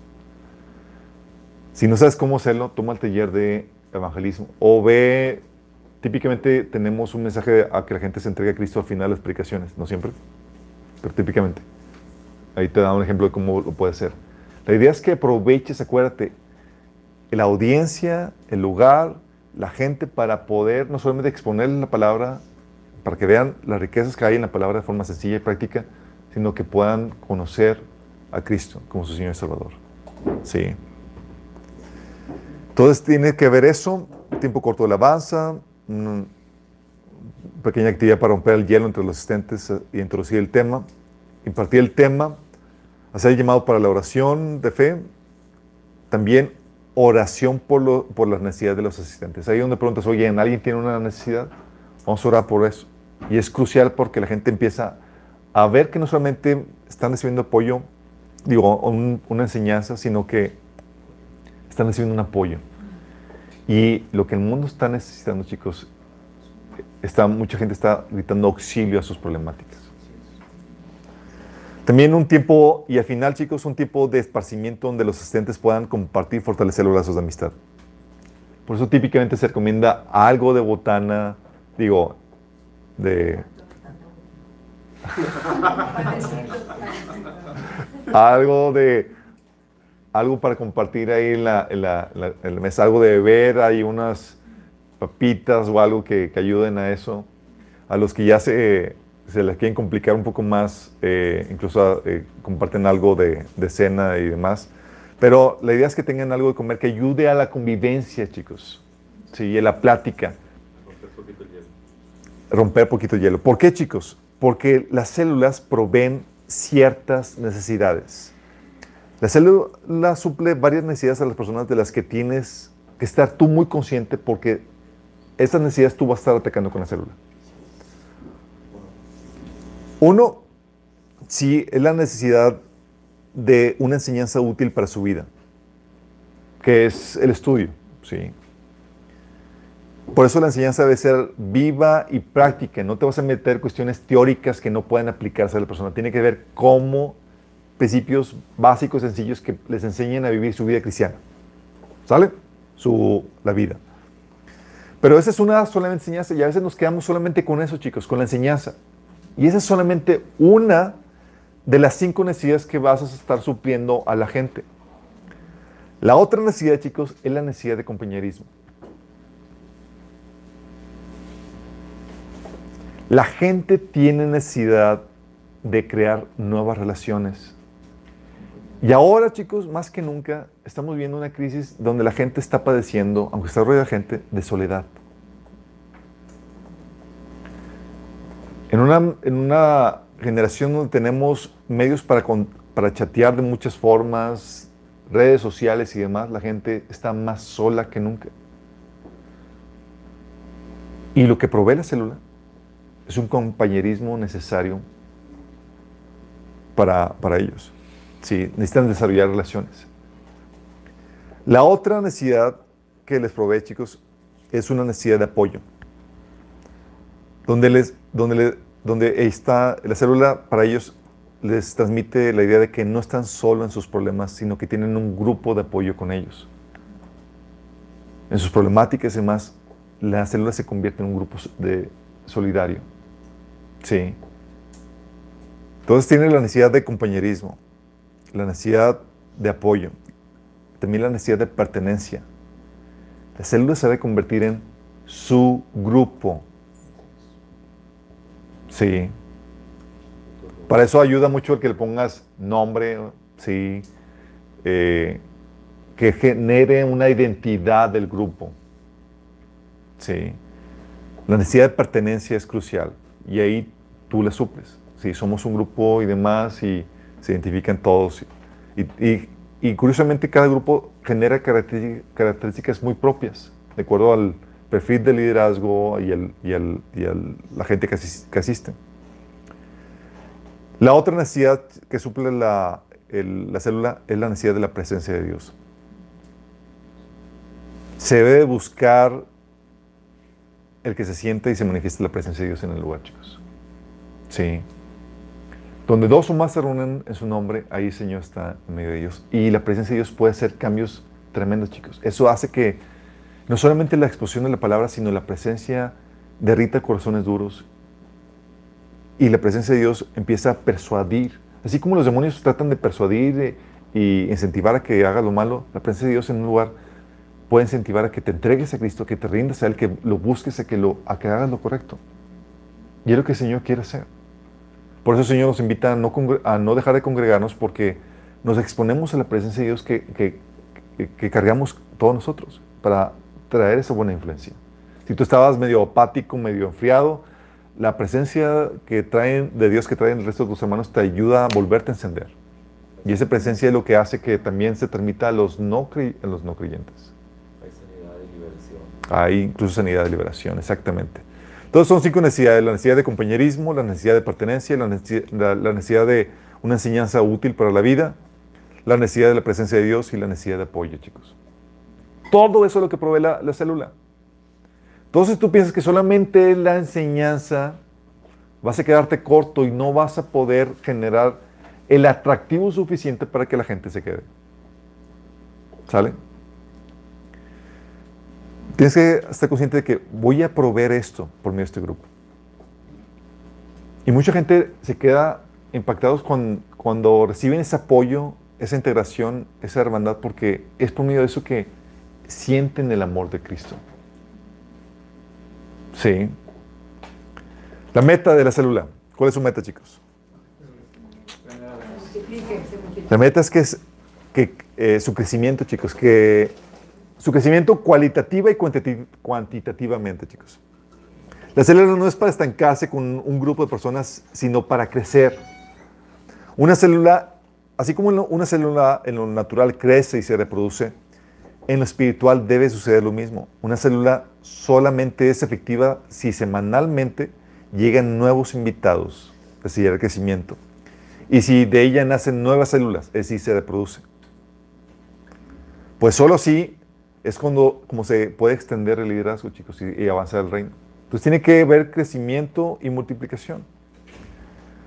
Si no sabes cómo hacerlo, toma el taller de evangelismo o ve, típicamente tenemos un mensaje a que la gente se entregue a Cristo al final de las predicaciones, no siempre, pero típicamente. Ahí te da un ejemplo de cómo lo puede hacer. La idea es que aproveches, acuérdate, la audiencia, el lugar, la gente para poder no solamente exponerles la palabra, para que vean las riquezas que hay en la palabra de forma sencilla y práctica, sino que puedan conocer a Cristo como su Señor y Salvador. Sí. Entonces tiene que ver eso, tiempo corto de alabanza, pequeña actividad para romper el hielo entre los asistentes eh, y introducir el tema, impartir el tema, hacer el llamado para la oración de fe, también oración por, lo- por las necesidades de los asistentes. Ahí donde preguntas, oye, ¿alguien tiene una necesidad? Vamos a orar por eso. Y es crucial porque la gente empieza a ver que no solamente están recibiendo apoyo, digo, un- una enseñanza, sino que están recibiendo un apoyo. Y lo que el mundo está necesitando, chicos, está, mucha gente está gritando auxilio a sus problemáticas. También un tiempo, y al final, chicos, un tiempo de esparcimiento donde los asistentes puedan compartir y fortalecer los lazos de amistad. Por eso típicamente se recomienda algo de botana, digo, de algo de algo para compartir ahí en la, mesa, algo de beber, hay unas papitas o algo que, que ayuden a eso. A los que ya se, se les quieren complicar un poco más, eh, incluso eh, comparten algo de, de cena y demás. Pero la idea es que tengan algo de comer que ayude a la convivencia, chicos. Sí, a la plática Romper poquito el hielo. romper poquito el hielo. ¿Por qué, chicos? Porque las células proveen ciertas necesidades. La célula suple varias necesidades a las personas de las que tienes que estar tú muy consciente porque estas necesidades tú vas a estar atacando con la célula. Uno, sí, es la necesidad de una enseñanza útil para su vida, que es el estudio, ¿sí? Por eso la enseñanza debe ser viva y práctica. No te vas a meter cuestiones teóricas que no pueden aplicarse a la persona. Tiene que ver cómo principios básicos, sencillos, que les enseñen a vivir su vida cristiana. ¿Sale? Su, la vida. Pero esa es una sola enseñanza y a veces nos quedamos solamente con eso, chicos, con la enseñanza. Y esa es solamente una de las cinco necesidades que vas a estar supliendo a la gente. La otra necesidad, chicos, es la necesidad de compañerismo. La gente tiene necesidad de crear nuevas relaciones. Y ahora, chicos, más que nunca, estamos viendo una crisis donde la gente está padeciendo, aunque está rodeada de gente, de soledad. En una, en una generación donde tenemos medios para, con- para chatear de muchas formas, redes sociales y demás, la gente está más sola que nunca. Y lo que provee la célula es un compañerismo necesario para, para ellos. Sí, necesitan desarrollar relaciones. La otra necesidad que les provee, chicos, es una necesidad de apoyo. Donde, les, donde, donde está la célula, para ellos les transmite la idea de que no están solo en sus problemas, sino que tienen un grupo de apoyo con ellos. En sus problemáticas y demás, la célula se convierte en un grupo de solidario. Sí. Entonces tiene la necesidad de compañerismo, la necesidad de apoyo, también la necesidad de pertenencia. La célula se debe convertir en su grupo. Sí. Para eso ayuda mucho el que le pongas nombre, sí, eh, que genere una identidad del grupo. Sí. La necesidad de pertenencia es crucial y ahí tú la suples. Sí, somos un grupo y demás y se identifican todos. Y, y- y curiosamente cada grupo genera características muy propias, de acuerdo al perfil de liderazgo y, el, y, el- y el- la gente que, asis- que asiste. La otra necesidad que suple la, la célula es la necesidad de la presencia de Dios. Se debe buscar el que se siente y se manifieste la presencia de Dios en el lugar, chicos. Sí. Donde dos o más se reúnen en su nombre, ahí el Señor está en medio de ellos. Y la presencia de Dios puede hacer cambios tremendos, chicos. Eso hace que no solamente la exposición de la palabra, sino la presencia derrita corazones duros. Y la presencia de Dios empieza a persuadir. Así como los demonios tratan de persuadir eh, y incentivar a que haga lo malo, la presencia de Dios en un lugar puede incentivar a que te entregues a Cristo, que te rindas a Él, que lo busques, a que, lo, a que hagas lo correcto. Y es lo que el Señor quiere hacer. Por eso el Señor nos invita a no, a no dejar de congregarnos porque nos exponemos a la presencia de Dios que- que- que cargamos todos nosotros para traer esa buena influencia. Si tú estabas medio apático, medio enfriado, la presencia que traen, de Dios que traen el resto de tus hermanos te ayuda a volverte a encender. Y esa presencia es lo que hace que también se transmita a los no, a los no creyentes. Hay sanidad y liberación. Hay incluso sanidad de liberación, exactamente. Entonces son cinco necesidades, la necesidad de compañerismo, la necesidad de pertenencia, la necesidad, la- la necesidad de una enseñanza útil para la vida, la necesidad de la presencia de Dios y la necesidad de apoyo, chicos. Todo eso es lo que provee la, la célula. Entonces tú piensas que solamente la enseñanza vas a quedarte corto y no vas a poder generar el atractivo suficiente para que la gente se quede. ¿Sale? Tienes que estar consciente de que voy a proveer esto por medio de este grupo. Y mucha gente se queda impactados cuando reciben ese apoyo, esa integración, esa hermandad, porque es por medio de eso que sienten el amor de Cristo. Sí. La meta de la célula. ¿Cuál es su meta, chicos? La meta es que, es, que eh, su crecimiento, chicos, que su crecimiento cualitativa y cuantitati- cuantitativamente, chicos. La célula no es para estancarse con un grupo de personas, sino para crecer. Una célula, así como una célula en lo natural crece y se reproduce, en lo espiritual debe suceder lo mismo. Una célula solamente es efectiva si semanalmente llegan nuevos invitados de seguir el crecimiento. Y si de ella nacen nuevas células, es decir, se reproduce. Pues solo así es cuando como se puede extender el liderazgo, chicos, y, avanzar el reino. Entonces tiene que haber crecimiento y multiplicación.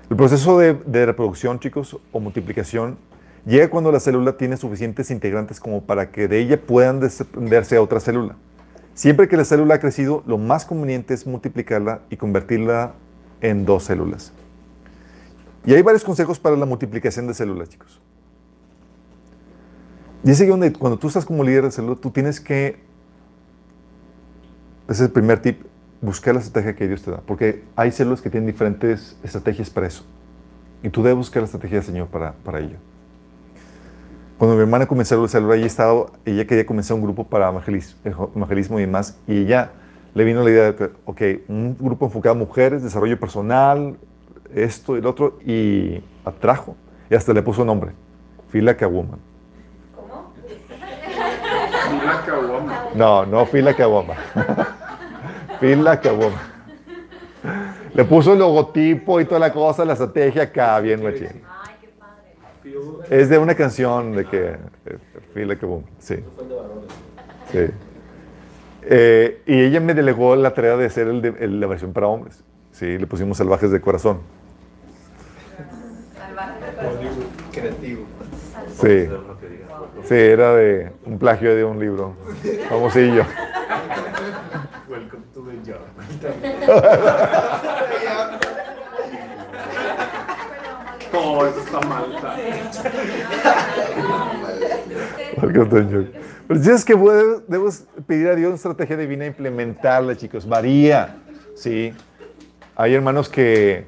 El proceso de reproducción, chicos, o multiplicación, llega cuando la célula tiene suficientes integrantes como para que de ella puedan desprenderse a otra célula. Siempre que la célula ha crecido, lo más conveniente es multiplicarla y convertirla en dos células. Y hay varios consejos para la multiplicación de células, chicos. Y es ahí donde cuando tú estás como líder de célula, tú tienes que, ese es el primer tip, buscar la estrategia que Dios te da. Porque hay células que tienen diferentes estrategias para eso. Y tú debes buscar la estrategia del Señor para, para ello. Cuando mi hermana comenzó la célula, ella, estaba, ella quería comenzar un grupo para evangelis- evangelismo y demás. Y ella le vino la idea de que, ok, un grupo enfocado a mujeres, desarrollo personal, esto y lo otro, y atrajo. Y hasta le puso nombre, Fila Woman. ¿Cómo? Una caguama. No, no Fila Woman. Fila Woman. Le puso el logotipo y toda la cosa, la estrategia acá, bien qué padre. Es de una canción de que, eh, Fila Woman, sí. Fue el de varones. Sí. Eh, y ella me delegó la tarea de hacer el de- el- la versión para hombres. Sí, le pusimos salvajes de corazón. Salvaje de corazón. Creativo. Sí. Sí, era de un plagio de un libro famosillo. Welcome to the job. Oh, eso está mal. Welcome to the Jungle. Pero si es que debes, pedir a Dios una estrategia divina e implementarla, chicos. Varía. Sí. Hay hermanos que,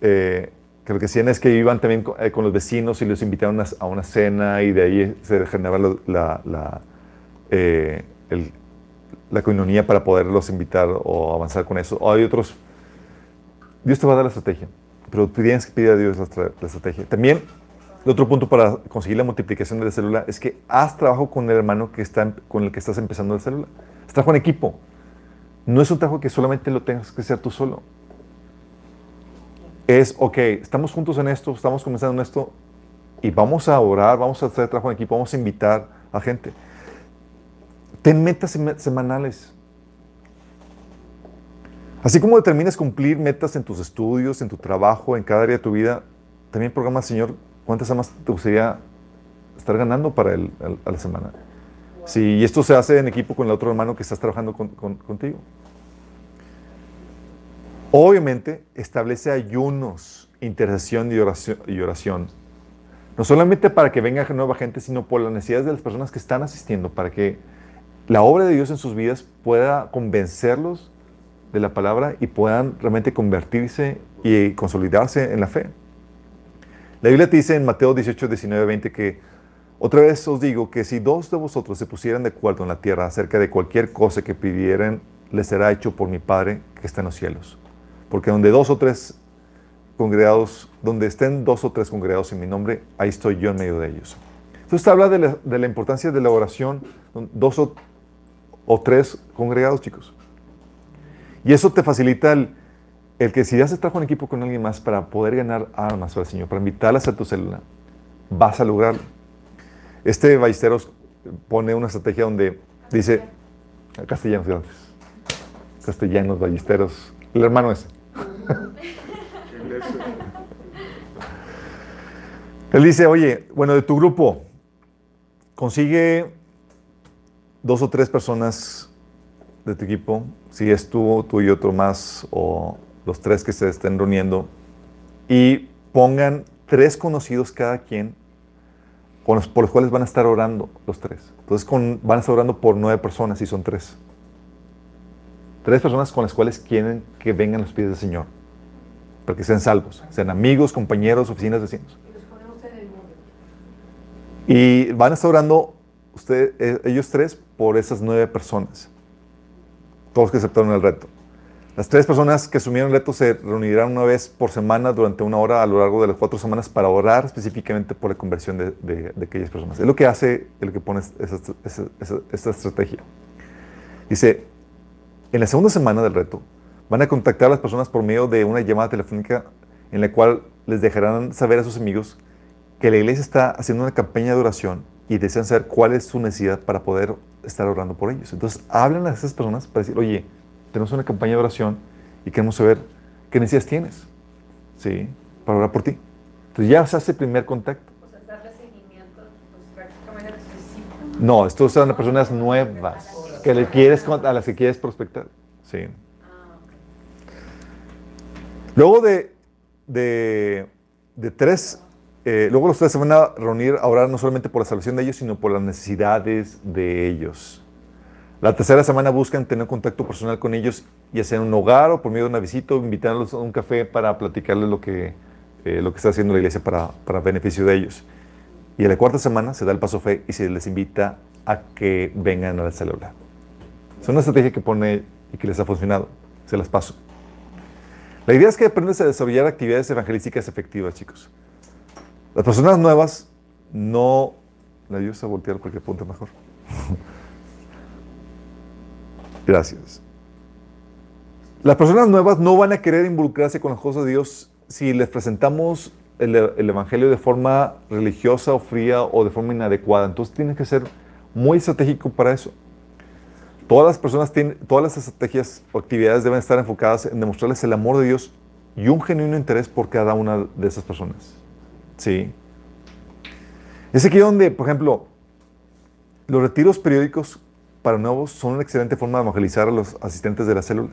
eh, que lo que hacían es que iban también con, eh, con los vecinos y los invitaban a, a una cena y de ahí se generaba la, la, la, eh, el- la coinonía para poderlos invitar o avanzar con eso. O hay otros. Dios te va a dar la estrategia, pero tienes que pedir a Dios la, la estrategia. También, el otro punto para conseguir la multiplicación de la célula es que haz trabajo con el hermano que está, con el que estás empezando la célula. Es trabajo en equipo. No es un trabajo que solamente lo tengas que hacer tú solo. Es, ok, estamos juntos en esto, estamos comenzando en esto y vamos a orar, vamos a hacer trabajo en equipo, vamos a invitar a gente. Ten metas sema- semanales. Así como determinas cumplir metas en tus estudios, en tu trabajo, en cada área de tu vida, también programa, Señor, cuántas almas te gustaría estar ganando para el, el- a la semana. Sí, y esto se hace en equipo con el otro hermano que estás trabajando con- con- contigo. Obviamente, establece ayunos, intercesión y oración, y oración. No solamente para que venga nueva gente, sino por las necesidades de las personas que están asistiendo, para que la obra de Dios en sus vidas pueda convencerlos de la palabra y puedan realmente convertirse y consolidarse en la fe. La Biblia te dice en Mateo 18, 19, 20 que otra vez os digo que si dos de vosotros se pusieran de acuerdo en la tierra acerca de cualquier cosa que pidieran, les será hecho por mi Padre que está en los cielos. Porque donde dos o tres congregados, donde estén dos o tres congregados en mi nombre, ahí estoy yo en medio de ellos. Entonces habla de la, de la importancia de la oración, dos o, o tres congregados, chicos. Y eso te facilita el, el que si ya se trabaja en equipo con alguien más para poder ganar almas para el Señor, para invitarlas a tu célula, vas a lograrlo. Este Ballesteros pone una estrategia donde dice, castellanos castellanos, ballesteros, el hermano ese. Él es- Él dice, oye, bueno, de tu grupo, consigue dos o tres personas de tu equipo, si es tú, tú y otro más, o los tres que se estén reuniendo, y pongan tres conocidos cada quien, con los- por los cuales van a estar orando los tres. Entonces con- van a estar orando por nueve personas y son tres. Tres personas con las cuales quieren que vengan los pies del Señor, para que sean salvos, sean amigos, compañeros, oficinas, vecinos. Y van a estar orando usted, eh, ellos tres por esas nueve personas. Todos que aceptaron el reto. Las tres personas que asumieron el reto se reunirán una vez por semana durante una hora a lo largo de las cuatro semanas para orar específicamente por la conversión de, de- de aquellas personas. Es lo que hace, el que pone esa, esa- esa- esta estrategia. Dice, en la segunda semana del reto van a contactar a las personas por medio de una llamada telefónica en la cual les dejarán saber a sus amigos que la iglesia está haciendo una campaña de oración y desean saber cuál es su necesidad para poder estar orando por ellos. Entonces, hablan a esas personas para decir, oye, tenemos una campaña de oración y queremos saber qué necesidades tienes, ¿sí? Para orar por ti. Entonces, ya se hace el primer contacto. O sea, darle seguimiento, pues prácticamente a tus discípulos. No, estos son las personas nuevas que le quieres, a las que quieres prospectar, ¿sí? Ah. Luego de, de, de tres, eh, luego los tres se van a reunir a orar no solamente por la salvación de ellos, sino por las necesidades de ellos. La tercera semana buscan tener contacto personal con ellos, ya sea en un hogar o por medio de una visita invitarlos a un café para platicarles lo que, eh, lo que está haciendo la iglesia para, para beneficio de ellos. Y en la cuarta semana se da el paso fe y se les invita a que vengan a la célula. Es una estrategia que pone y que les ha funcionado. Se las paso. La idea es que aprendas a desarrollar actividades evangelísticas efectivas, chicos. Las personas nuevas no... ¿Me ayudas a voltear porque apunta mejor? Gracias. Las personas nuevas no van a querer involucrarse con las cosas de Dios si les presentamos el, el Evangelio de forma religiosa o fría o de forma inadecuada. Entonces tienes que ser muy estratégico para eso. Todas las personas tienen, todas las estrategias o actividades deben estar enfocadas en demostrarles el amor de Dios y un genuino interés por cada una de esas personas. Sí. Es aquí donde, por ejemplo, los retiros periódicos para nuevos son una excelente forma de evangelizar a los asistentes de la célula.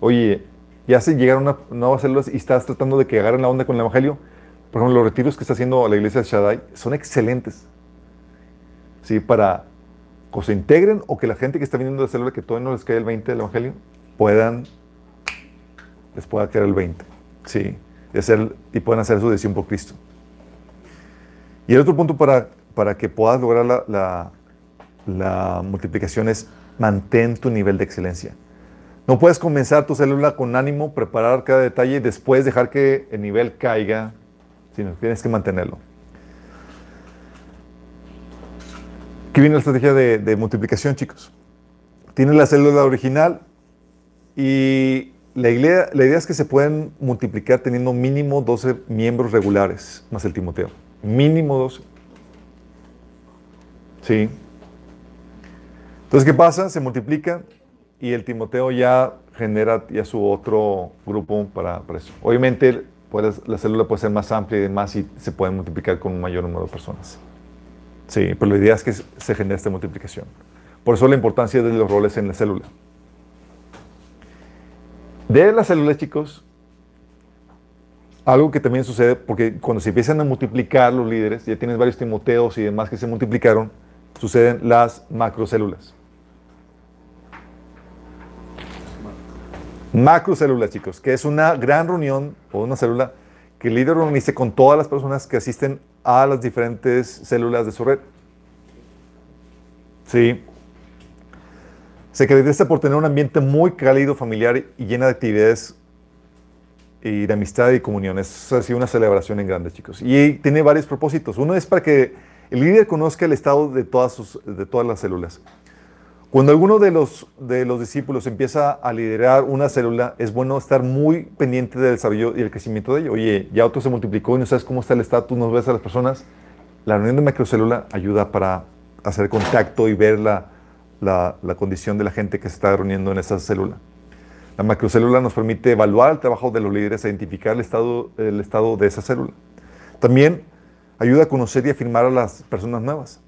Oye, ya se llegaron a nuevas células y estás tratando de que agarren la onda con el evangelio. Por ejemplo, los retiros que está haciendo la iglesia de Shaddai son excelentes. Sí, para que se integren o que la gente que está viniendo de la célula que todavía no les cae el 20 del evangelio puedan les pueda caer el 20. Sí, y, hacer, y puedan hacer su decisión por Cristo. Y el otro punto para, para que puedas lograr la, la, multiplicación es mantén tu nivel de excelencia. No puedes comenzar tu célula con ánimo, preparar cada detalle y después dejar que el nivel caiga, sino tienes que mantenerlo. Aquí viene la estrategia de, de multiplicación, chicos. Tienes la célula original y la idea, la idea es que se pueden multiplicar teniendo mínimo 12 miembros regulares, más el Timoteo. Mínimo 12. Sí. Entonces, ¿qué pasa? Se multiplican y el Timoteo ya genera ya su otro grupo para, eso. Obviamente, la célula puede ser más amplia y demás y se puede multiplicar con un mayor número de personas. Sí, pero la idea es que se genere esta multiplicación. Por eso la importancia de los roles en la célula. De las células, chicos, algo que también sucede, porque cuando se empiezan a multiplicar los líderes, ya tienes varios Timoteos y demás que se multiplicaron, suceden las macrocélulas. Macrocélulas, chicos, que es una gran reunión o una célula que el líder organiza con todas las personas que asisten a las diferentes células de su red. Sí. Se caracteriza por tener un ambiente muy cálido, familiar y llena de actividades y de amistad y comunión. Es así una celebración en grande, chicos. Y tiene varios propósitos. Uno es para que el líder conozca el estado de todas, sus- de todas las células. Cuando alguno de los, de los discípulos empieza a liderar una célula, es bueno estar muy pendiente del desarrollo y el crecimiento de ello. Oye, ya otro se multiplicó y no sabes cómo está el estatus, no ves a las personas. La reunión de macrocélula ayuda para hacer contacto y ver la, la, condición de la gente que se está reuniendo en esa célula. La macrocélula nos permite evaluar el trabajo de los líderes, e identificar el estado, el estado de esa célula. También ayuda a conocer y afirmar a las personas nuevas.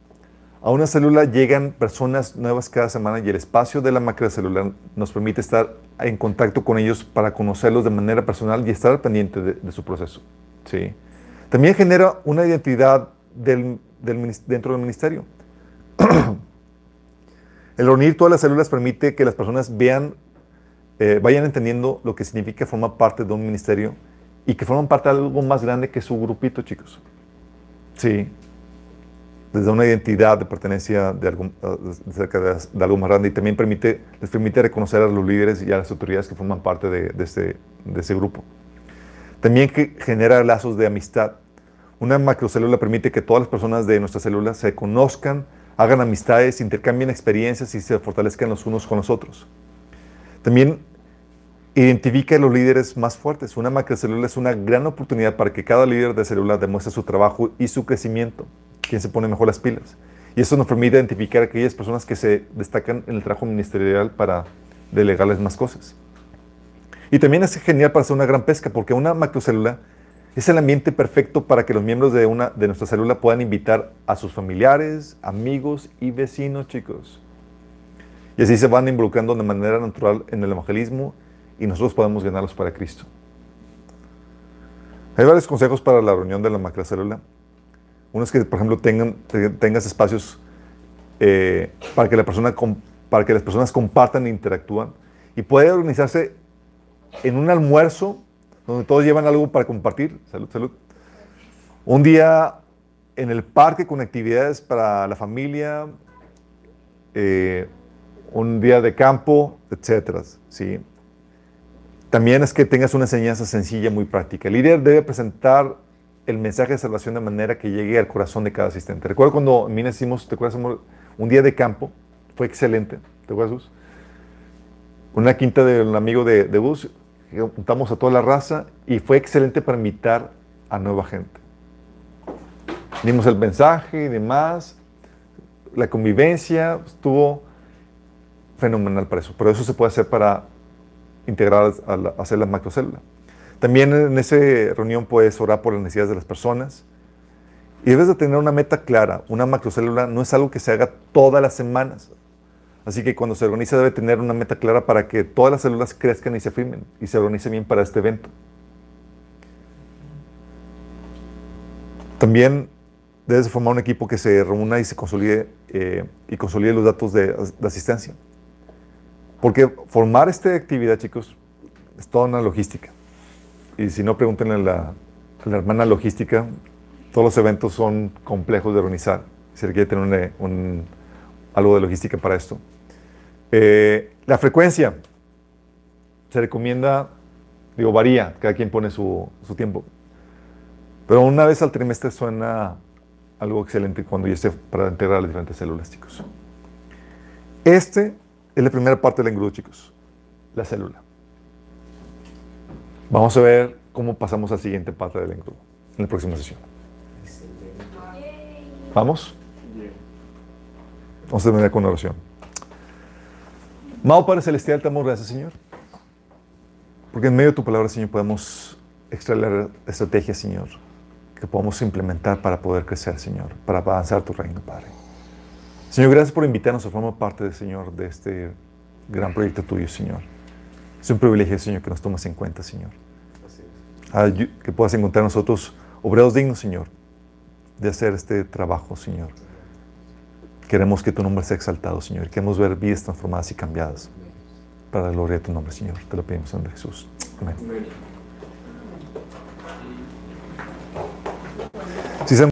A una célula llegan personas nuevas cada semana y el espacio de la macrocélula nos permite estar en contacto con ellos para conocerlos de manera personal y estar pendiente de, de su proceso. ¿sí? También genera una identidad del, del dentro del ministerio. el reunir todas las células permite que las personas vean, eh, vayan entendiendo lo que significa formar parte de un ministerio y que forman parte de algo más grande que su grupito, chicos. Sí. Les da una identidad de pertenencia de algo, cerca de, algo más grande y también permite, les permite reconocer a los líderes y a las autoridades que forman parte de, este, ese grupo. También que genera lazos de amistad. Una macrocélula permite que todas las personas de nuestra célula se conozcan, hagan amistades, intercambien experiencias y se fortalezcan los unos con los otros. También identifica a los líderes más fuertes. Una macrocélula es una gran oportunidad para que cada líder de célula demuestre su trabajo y su crecimiento. Quien se pone mejor las pilas. Y eso nos permite identificar a aquellas personas que se destacan en el trabajo ministerial para delegarles más cosas. Y también es genial para hacer una gran pesca, porque una macrocélula es el ambiente perfecto para que los miembros de, una, de nuestra célula puedan invitar a sus familiares, amigos y vecinos, chicos. Y así se van involucrando de manera natural en el evangelismo y nosotros podemos ganarlos para Cristo. Hay varios consejos para la reunión de la macrocélula. Uno es que, por ejemplo, tengan, te- tengas espacios eh, para, que la persona para que las personas compartan e interactúan. Y puede organizarse en un almuerzo donde todos llevan algo para compartir. Salud, salud. Un día en el parque con actividades para la familia, eh, un día de campo, etcétera. ¿sí? También es que tengas una enseñanza sencilla, muy práctica. El líder debe presentar el mensaje de salvación de manera que llegue al corazón de cada asistente. Recuerdo cuando en hicimos, ¿te? Un día de campo, fue excelente. ¿Te acuerdas, Gus? Una quinta del amigo de, de Gus, juntamos a toda la raza y fue excelente para invitar a nueva gente. Dimos el mensaje y demás. La convivencia estuvo fenomenal para eso. Pero eso se puede hacer para integrar a la- hacer la macrocélula. También en esa reunión puedes orar por las necesidades de las personas. Y debes de tener una meta clara. Una macrocélula no es algo que se haga todas las semanas. Así que cuando se organiza debe tener una meta clara para que todas las células crezcan y se firmen y se organice bien para este evento. También debes de formar un equipo que se reúna y se consolide eh, y consolide los datos de, asistencia. Porque formar esta actividad, chicos, es toda una logística. Y si no, pregúntenle a la, hermana logística. Todos los eventos son complejos de organizar. Se requiere tener algo de logística para esto. Eh, la frecuencia se recomienda, digo, varía, cada quien pone su, su tiempo. Pero una vez al trimestre suena algo excelente cuando ya esté para integrar las diferentes células, chicos. Este es la primera parte del engrudo, chicos. La célula. Vamos a ver cómo pasamos a la siguiente parte del engrudo en la próxima sesión. ¿Vamos? Vamos a terminar con oración. Amado Padre Celestial, te damos gracias, Señor. Porque en medio de tu palabra, Señor, podemos extraer estrategias, Señor, que podamos implementar para poder crecer, Señor, para avanzar tu reino, Padre. Señor, gracias por invitarnos a formar parte, Señor, de este gran proyecto tuyo, Señor. Es un privilegio, Señor, que nos tomes en cuenta, Señor. Que puedas encontrar en nosotros obreros dignos, Señor, de hacer este trabajo, Señor. Queremos que tu nombre sea exaltado, Señor. Queremos ver vidas transformadas y cambiadas. Para la gloria de tu nombre, Señor. Te lo pedimos en Jesús. Amén. Amén.